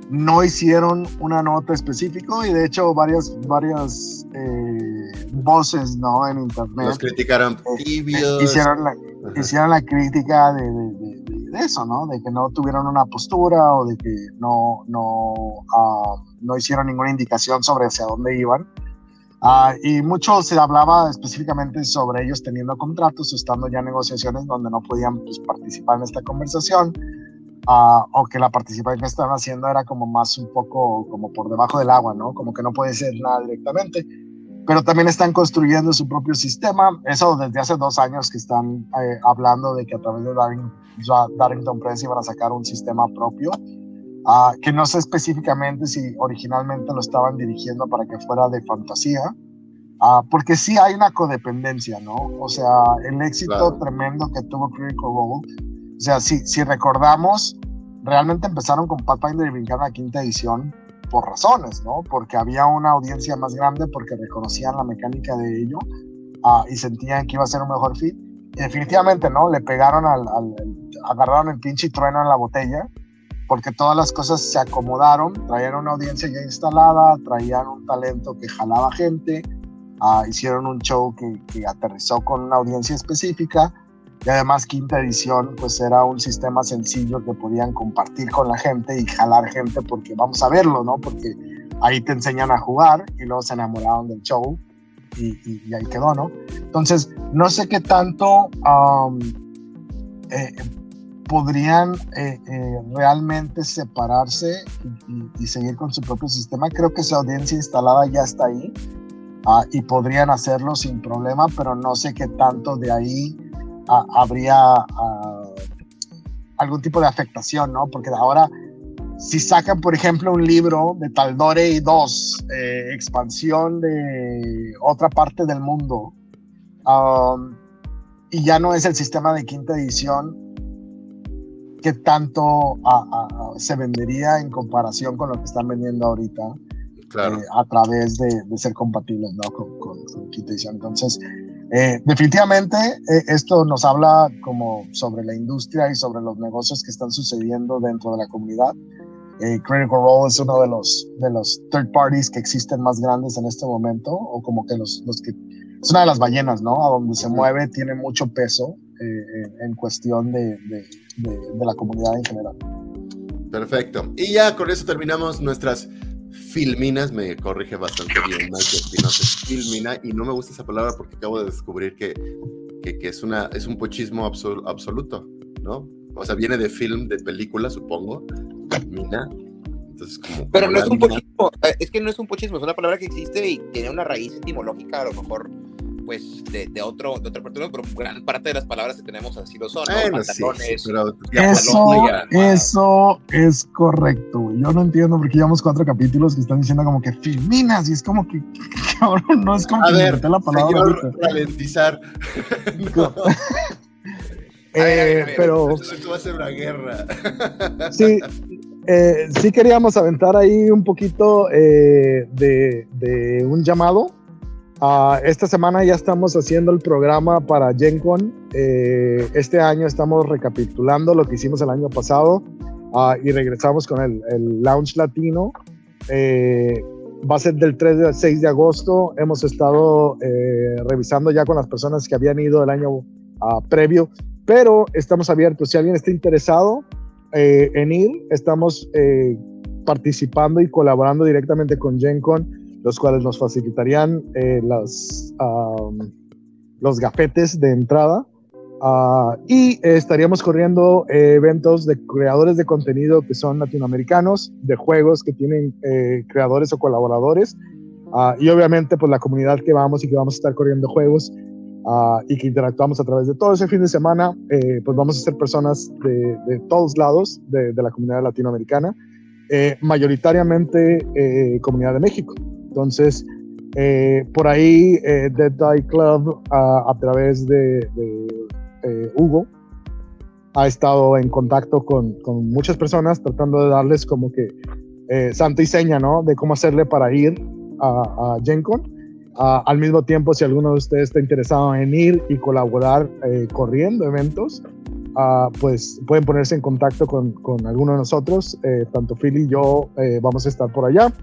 no hicieron una nota específica y de hecho varias, varias eh, voces ¿no? en internet. Los criticaron eh, hicieron, la, hicieron la crítica de, de, de, eso, ¿no? De que no tuvieron una postura o de que no, no, uh, no hicieron ninguna indicación sobre hacia dónde iban. Uh, y mucho se hablaba específicamente sobre ellos teniendo contratos estando ya en negociaciones donde no podían pues, participar en esta conversación o que la participación que estaban haciendo era como más un poco como por debajo del agua, ¿no? Como que no puede ser nada directamente. Pero también están construyendo su propio sistema. Eso desde hace dos años que están eh, hablando de que a través de Darrington Press iban a sacar un sistema propio. Uh, que no sé específicamente si originalmente lo estaban dirigiendo para que fuera de fantasía, uh, porque sí hay una codependencia, ¿no? O sea, el éxito tremendo que tuvo Critical Role o sea, si, si recordamos, realmente empezaron con Pathfinder y brincaron a quinta edición por razones, ¿no? Porque había una audiencia más grande, porque reconocían la mecánica de ello uh, y sentían que iba a ser un mejor fit. Y definitivamente, ¿no? Le pegaron al, al, agarraron el pinche trueno en la botella, porque todas las cosas se acomodaron, traían una audiencia ya instalada, traían un talento que jalaba gente, uh, hicieron un show que, que aterrizó con una audiencia específica y además quinta edición pues era un sistema sencillo que podían compartir con la gente y jalar gente porque vamos a verlo, ¿no? Porque ahí te enseñan a jugar y luego se enamoraron del show y, y, ahí quedó, ¿no? Entonces, no sé qué tanto eh, podrían eh, eh, realmente separarse y, y, seguir con su propio sistema. Creo que su audiencia instalada ya está ahí uh, y podrían hacerlo sin problema, pero no sé qué tanto de ahí habría algún tipo de afectación, ¿no? Porque ahora, si sacan, por ejemplo, un libro de Taldore 2, eh, expansión de otra parte del mundo, um, y ya no es el sistema de quinta edición, ¿qué tanto se vendería en comparación con lo que están vendiendo ahorita? Claro. Eh, a través de, ser compatibles ¿no? con, con, quinta edición. Entonces, eh, definitivamente eh, esto nos habla como sobre la industria y sobre los negocios que están sucediendo dentro de la comunidad. Eh, Critical Role es uno de los, de los third parties que existen más grandes en este momento, o como que los, los que... Es una de las ballenas, ¿no? A donde se mueve, tiene mucho peso en cuestión de, de, de la comunidad en general. Perfecto. Y ya con eso terminamos nuestras Filminas me corrige bastante bien Mike Espinosa, Filmina, y no me gusta esa palabra porque acabo de descubrir que, que, que es, una, es un pochismo absol, absoluto, ¿no? O sea, viene de film, de película, supongo, Mina. Entonces, como, Pero no es un pochismo, eh, es que no es un pochismo, es una palabra que existe y tiene una raíz etimológica, a lo mejor pues de, de, otro, de otra parte, pero gran parte de las palabras que tenemos así lo son, ¿no? Pantalones, sí, pero, eso, eso es correcto. Yo no entiendo porque llevamos cuatro capítulos que están diciendo como que filminas y es como que, <laughs> cabrón, no es como a que ver, la palabra. Señor, ralentizar. no. <laughs> eh, pero esto va a ser una guerra. <laughs> sí, eh, sí queríamos aventar ahí un poquito eh, de, de un llamado Uh, esta semana ya estamos haciendo el programa para GenCon. Eh, este año estamos recapitulando lo que hicimos el año pasado uh, y regresamos con el, el Lounge Latino. Eh, va a ser del 3 al 6 de agosto. Hemos estado eh, revisando ya con las personas que habían ido el año uh, previo, pero estamos abiertos. Si alguien está interesado en ir, estamos participando y colaborando directamente con GenCon los cuales nos facilitarían eh, los gafetes de entrada. Uh, y estaríamos corriendo eh, eventos de creadores de contenido que son latinoamericanos, de juegos que tienen eh, creadores o colaboradores, uh, y obviamente pues la comunidad que vamos y que vamos a estar corriendo juegos uh, y que interactuamos a través de todo ese fin de semana, pues vamos a ser personas de, todos lados de, de, la comunidad latinoamericana, mayoritariamente comunidad de México. Entonces, eh, por ahí eh, Dead Die Club a, través de, eh, Hugo ha estado en contacto con, con, muchas personas tratando de darles como que santo y seña, ¿no? De cómo hacerle para ir a, a GenCon. Al mismo tiempo, si alguno de ustedes está interesado en ir y colaborar eh, corriendo eventos, ah, pues pueden ponerse en contacto con, con alguno de nosotros. Eh, tanto Phil y yo eh, vamos a estar por allá.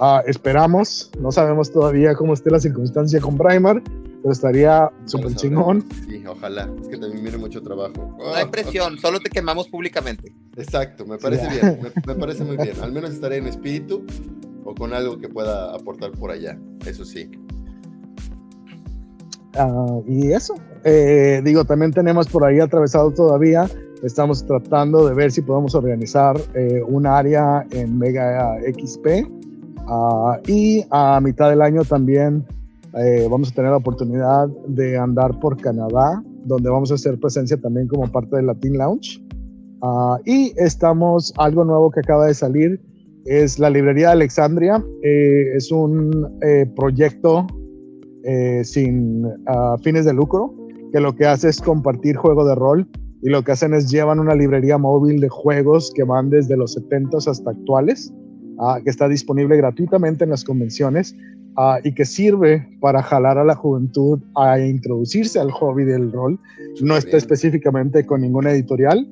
Ah, esperamos, no sabemos todavía cómo esté la circunstancia con Braimar, pero estaría súper chingón. Sí, ojalá. Es que también viene mucho trabajo. No hay presión, solo te quemamos públicamente. Exacto, me parece bien, me, me, parece muy bien. Al menos estaré en espíritu o con algo que pueda aportar por allá, eso sí. Uh, y eso, eh, digo, también tenemos por ahí atravesado todavía, estamos tratando de ver si podemos organizar eh, un área en Mega XP uh, y a mitad del año también eh, vamos a tener la oportunidad de andar por Canadá, donde vamos a hacer presencia también como parte del Latin Lounge. Uh, y estamos, algo nuevo que acaba de salir, es la librería de Alexandria, es un proyecto eh, sin uh, fines de lucro, que lo que hace es compartir juego de rol y lo que hacen es llevan una librería móvil de juegos que van desde los 70 hasta actuales, uh, que está disponible gratuitamente en las convenciones uh, y que sirve para jalar a la juventud a introducirse al hobby del rol. No está específicamente con ninguna editorial,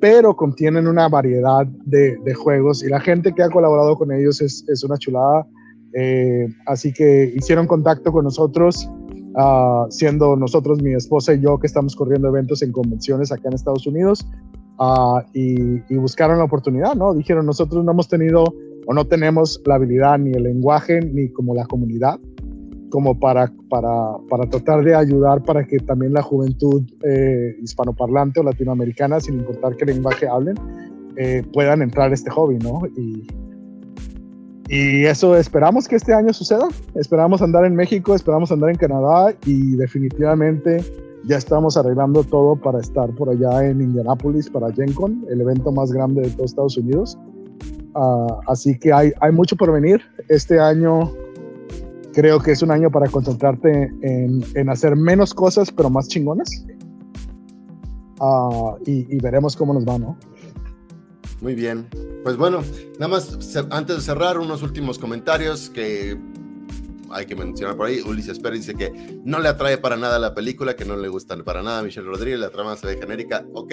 pero contienen una variedad de, de, juegos y la gente que ha colaborado con ellos es, es una chulada. Eh, así que hicieron contacto con nosotros, uh, siendo nosotros, mi esposa y yo, que estamos corriendo eventos en convenciones acá en Estados Unidos, uh, y, y, buscaron la oportunidad, ¿no? Dijeron, nosotros no hemos tenido o no tenemos la habilidad ni el lenguaje ni como la comunidad como para, para, para tratar de ayudar para que también la juventud eh, hispanoparlante o latinoamericana, sin importar qué lenguaje hablen, eh, puedan entrar a este hobby, ¿no? Y, y eso esperamos que este año suceda. Esperamos andar en México, esperamos andar en Canadá y definitivamente ya estamos arreglando todo para estar por allá en Indianapolis para GenCon, el evento más grande de todos Estados Unidos. Uh, así que hay, mucho por venir. Este año creo que es un año para concentrarte en, hacer menos cosas, pero más chingonas. Uh, y, y veremos cómo nos va, ¿no? Muy bien. Pues bueno, nada más antes de cerrar, unos últimos comentarios que hay que mencionar por ahí. Ulises Pérez dice que no le atrae para nada la película, que no le gusta para nada a Michelle Rodríguez, la trama se ve genérica. Ok,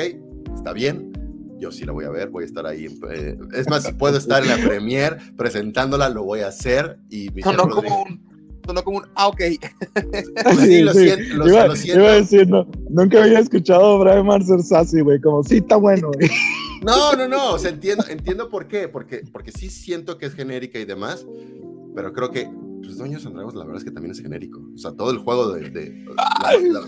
está bien. Yo sí la voy a ver, voy a estar ahí. Eh, es más, si puedo estar en la premier presentándola, lo voy a hacer. Y Michelle no, Rodríguez... como un sonó como un ah, ok. sí, <laughs> lo, sí. Siento, lo, iba, lo, siento, Iba a decir, no, nunca había escuchado a Brian Marcel Sassy, güey, como sí está bueno. <laughs> No, no, no, o sea, entiendo, entiendo por qué, porque, porque sí siento que es genérica y demás, pero creo que pues, Doños and Dragons la verdad es que también es genérico. O sea, todo el juego de... de la, la,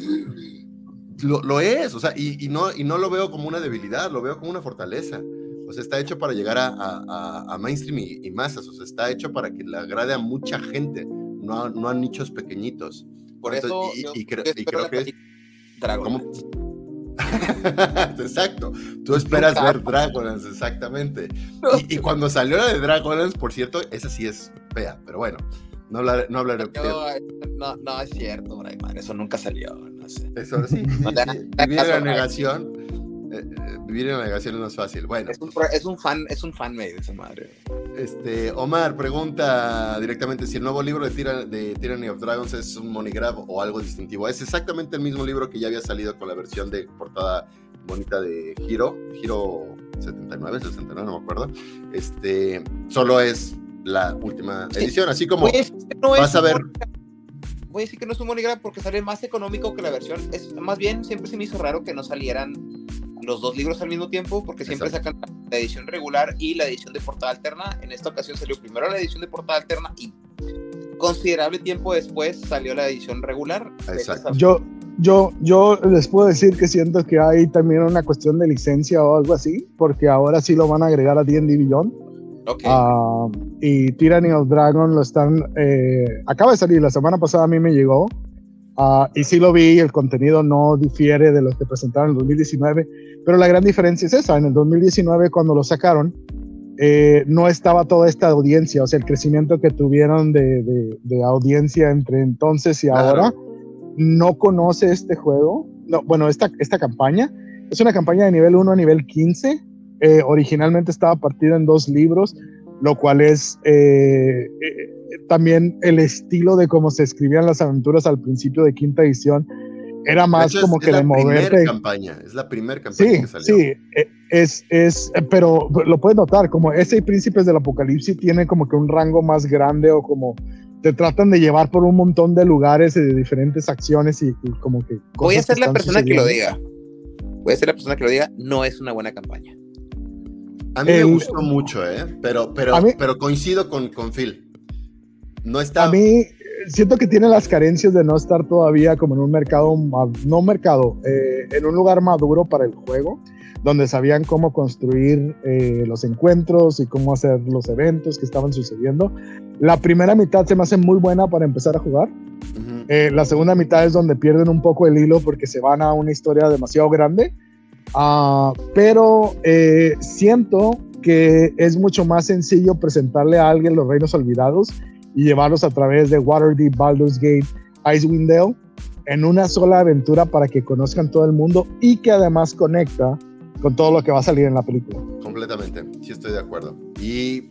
lo, lo, es, o sea, y, y, no, y no lo veo como una debilidad, lo veo como una fortaleza. O sea, está hecho para llegar a, a, a mainstream y, y, masas, o sea, está hecho para que le agrade a mucha gente, no a, no a nichos pequeñitos. Por Entonces, eso, y, y, creo, y creo que es... Dragon. <laughs> Exacto. Tú esperas ver Dragonlance, exactamente. Y, y, cuando salió la de Dragonlance, por cierto, esa sí es fea, pero bueno, no hablaré. No, hablaré no, no, es cierto, Braimar, eso nunca salió. No sé. Eso sí, sí, sí. Vivir en la negación. Eh, eh, vivir en la negación no es fácil. Bueno. Es un, es un fan, es un fan de esa madre. Este, Omar pregunta directamente si el nuevo libro de, de Tyranny of Dragons es un monograph o algo distintivo. Es exactamente el mismo libro que ya había salido con la versión de portada bonita de Hiro, Hiro 79, 69, no me acuerdo. Este, solo es la última edición, así como no vas a ver voy a decir que no es un monograph porque sale más económico que la versión. Es, más bien, siempre se me hizo raro que no salieran los dos libros al mismo tiempo, porque siempre Exacto. sacan la edición regular y la edición de portada alterna. En esta ocasión salió primero la edición de portada alterna y considerable tiempo después salió la edición regular. Exacto. Yo, yo, yo les puedo decir que siento que hay también una cuestión de licencia o algo así, porque ahora sí lo van a agregar a D&D Beyond. Okay. Uh, y Tyranny of Dragon lo están. Eh, acaba de salir, la semana pasada a mí me llegó. Uh, y sí lo vi, el contenido no difiere de los que presentaron en el 2019, pero la gran diferencia es esa, en el 2019 cuando lo sacaron, eh, no estaba toda esta audiencia, o sea, el crecimiento que tuvieron de, de, de audiencia entre entonces y claro. ahora, no conoce este juego, no, bueno, esta, esta campaña, es una campaña de nivel 1 a nivel 15, eh, originalmente estaba partida en dos libros, lo cual es... Eh, también el estilo de cómo se escribían las aventuras al principio de quinta edición era más como que de moverte. campaña, es la primera campaña sí, que salió. Sí, es, es, pero lo puedes notar, como ese Príncipes del Apocalipsis tiene como que un rango más grande o como te tratan de llevar por un montón de lugares y de diferentes acciones y, como que... Voy a ser la persona que lo diga. Voy a ser la persona que lo diga, no es una buena campaña. A mí me gustó mucho, ¿eh? Pero, pero, pero coincido con, con Phil. No está... A mí siento que tiene las carencias de no estar todavía como en un mercado, no mercado, eh, en un lugar maduro para el juego, donde sabían cómo construir eh, los encuentros y cómo hacer los eventos que estaban sucediendo. La primera mitad se me hace muy buena para empezar a jugar. Eh, la segunda mitad es donde pierden un poco el hilo porque se van a una historia demasiado grande. Uh, pero siento que es mucho más sencillo presentarle a alguien los reinos olvidados y llevarlos a través de Waterdeep, Baldur's Gate, Icewind Dale en una sola aventura para que conozcan todo el mundo y que además conecta con todo lo que va a salir en la película. Completamente, sí estoy de acuerdo. Y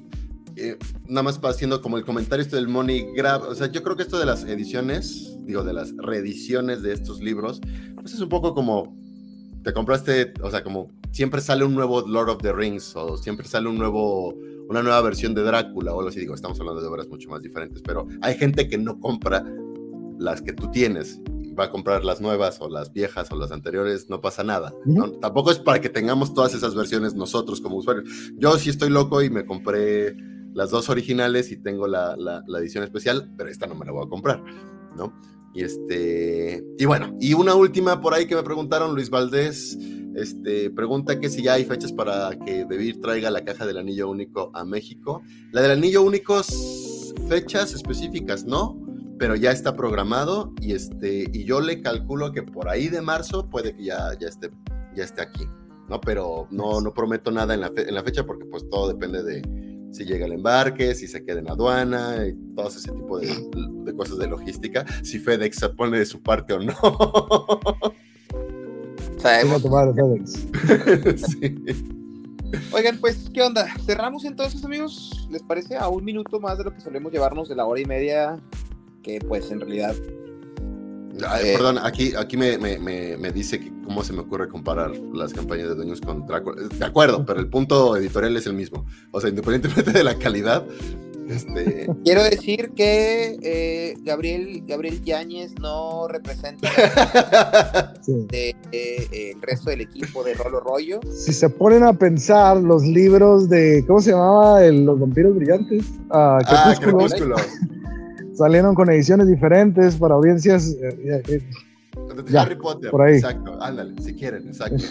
eh, nada más haciendo como el comentario esto del money grab, o sea, yo creo que esto de las ediciones, digo, de las reediciones de estos libros, pues es un poco como te compraste, o sea, como siempre sale un nuevo Lord of the Rings o siempre sale un nuevo una nueva versión de Drácula o algo así. Digo, estamos hablando de obras mucho más diferentes, pero hay gente que no compra las que tú tienes. Va a comprar las nuevas o las viejas o las anteriores, no pasa nada. Tampoco es para que tengamos todas esas versiones nosotros como usuarios. Yo sí estoy loco y me compré las dos originales y tengo la, la, la edición especial, pero esta no me la voy a comprar, ¿no? Y este, y bueno, y una última por ahí que me preguntaron, Luis Valdés, este, pregunta que si ya hay fechas para que Debir traiga la caja del anillo único a México. La del anillo único, fechas específicas, no, pero ya está programado y este, y yo le calculo que por ahí de marzo puede que ya, ya esté, ya esté aquí, ¿no? Pero no, no prometo nada en la, en la fecha porque pues todo depende de si llega el embarque, si se queda en aduana y todo ese tipo de, de cosas de logística, si FedEx se pone de su parte o no. <laughs> Oigan, pues, ¿qué onda? ¿Cerramos entonces, amigos? ¿Les parece? A un minuto más de lo que solemos llevarnos de la hora y media, que pues en realidad... Eh, perdón, aquí, aquí me, me, me, dice que cómo se me ocurre comparar las campañas de dueños con Drácula. De acuerdo, pero el punto editorial es el mismo. O sea, independientemente de la calidad, este... <laughs> Quiero decir que eh, Gabriel, Gabriel Yáñez no representa <laughs> de, eh, el resto del equipo de Rolo Rollo. Si se ponen a pensar los libros de, ¿cómo se llamaba? los vampiros brillantes. ah, ah Crepúsculo. Salieron con ediciones diferentes para audiencias. Eh, de Harry Potter. Por ahí. Exacto, ándale, si quieren, exacto.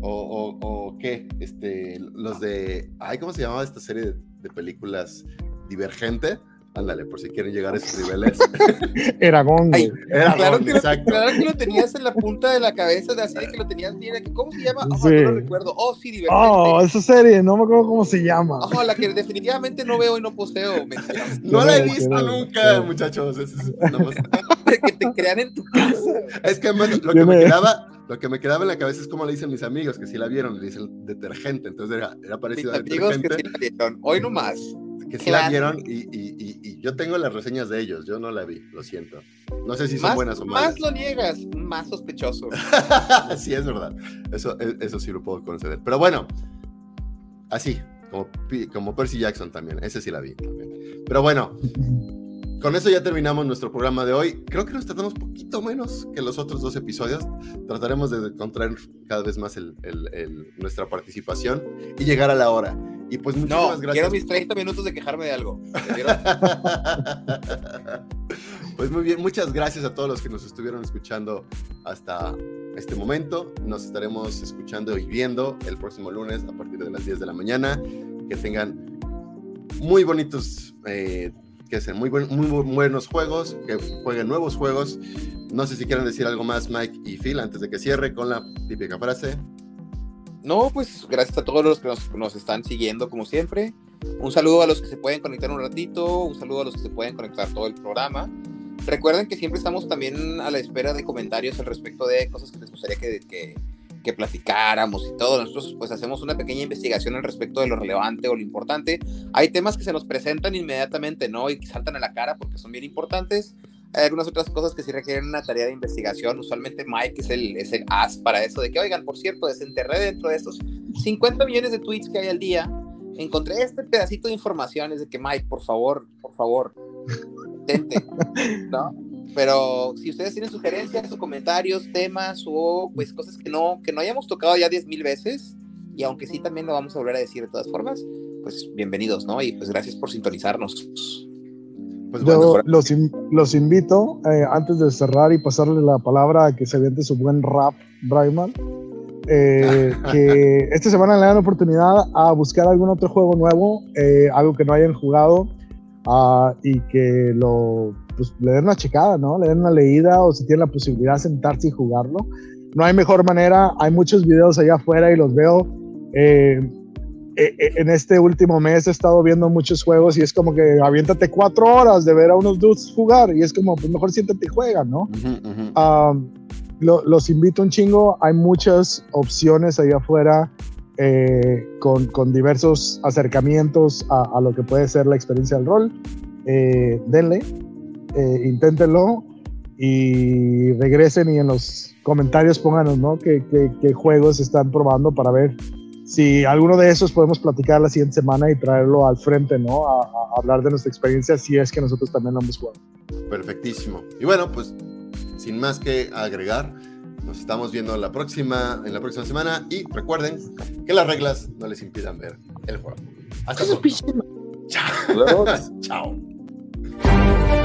O, o, qué, este, los de, ay, ¿cómo se llamaba esta serie de, películas Divergente? Ándale, por si quieren llegar a esos <laughs> niveles. <laughs> Eragón. Era claro, que. Lo, claro que lo tenías en la punta de la cabeza, de así de que lo tenías bien. ¿Cómo se llama? Oh, no lo recuerdo. Oh, sí, Divergente. Oh, esa serie, no me acuerdo cómo se llama. Oh, la que definitivamente no veo y no poseo. <laughs> No la he visto nunca, muchachos. Es, que te crean en tu casa. Es que lo que me quedaba lo que me quedaba en la cabeza es como le dicen mis amigos, que si la vieron, le dicen detergente, entonces era, era parecido a detergente. que sí la vieron, hoy no más. Que sí la vieron y, y, y, yo tengo las reseñas de ellos, yo no la vi, lo siento. No sé si son buenas o malas. Más lo niegas, más sospechoso. <laughs> sí, es verdad, eso, e, eso sí lo puedo conceder. Pero bueno, así, como, como Percy Jackson también, ese sí la vi también. Pero bueno, con eso ya terminamos nuestro programa de hoy. Creo que nos tratamos poquito menos que los otros dos episodios. Trataremos de encontrar cada vez más el, nuestra participación y llegar a la hora. Y pues muchísimas no, gracias. Quiero mis 30 minutos de quejarme de algo. <laughs> pues muy bien, muchas gracias a todos los que nos estuvieron escuchando hasta este momento. Nos estaremos escuchando y viendo el próximo lunes a partir de las 10 de la mañana. Que tengan muy bonitos eh, que hacen muy, muy, buenos juegos, que jueguen nuevos juegos. No sé si quieren decir algo más, Mike y Phil, antes de que cierre con la típica frase. No, pues gracias a todos los que nos, están siguiendo como siempre. Un saludo a los que se pueden conectar un ratito, un saludo a los que se pueden conectar todo el programa. Recuerden que siempre estamos también a la espera de comentarios al respecto de cosas que les gustaría que, que que platicáramos y todo. Nosotros pues hacemos una pequeña investigación al respecto de lo relevante o lo importante. Hay temas que se nos presentan inmediatamente, ¿no? Y que saltan a la cara porque son bien importantes. Hay algunas otras cosas que sí requieren una tarea de investigación. Usualmente Mike es el, es el as para eso, de que, oigan, por cierto, desenterré dentro de estos 50 millones de tweets que hay al día, encontré este pedacito de información, es de que, Mike, por favor, por favor, tente, <laughs> ¿no? Pero si ustedes tienen sugerencias o comentarios, temas o pues cosas que no, que no hayamos tocado ya 10 mil veces, y aunque sí también lo vamos a volver a decir de todas formas, pues bienvenidos, ¿no? Y pues gracias por sintonizarnos. Pues Yo los, los, invito, eh, antes de cerrar y pasarle la palabra a que se aviente su buen rap, Brayman, eh, <laughs> que esta semana le dan oportunidad a buscar algún otro juego nuevo, eh, algo que no hayan jugado, uh, y que lo pues, le den una checada, ¿no? Le den una leída o si tienen la posibilidad de sentarse y jugarlo. No hay mejor manera, hay muchos videos allá afuera y los veo. Eh, en este último mes he estado viendo muchos juegos y es como que aviéntate cuatro horas de ver a unos dudes jugar y es como, pues mejor siéntate y juega, ¿no? los invito un chingo, hay muchas opciones allá afuera con, con, diversos acercamientos a, a, lo que puede ser la experiencia del rol. denle, eh, inténtenlo y regresen y en los comentarios pónganos, ¿no? ¿Qué, qué, juegos están probando para ver si alguno de esos podemos platicar la siguiente semana y traerlo al frente, ¿no? A, hablar de nuestra experiencia si es que nosotros también lo hemos jugado. Perfectísimo. Y bueno, pues sin más que agregar, nos estamos viendo la próxima, en la próxima semana y recuerden que las reglas no les impidan ver el juego. Hasta luego. <laughs> Chao. Chao.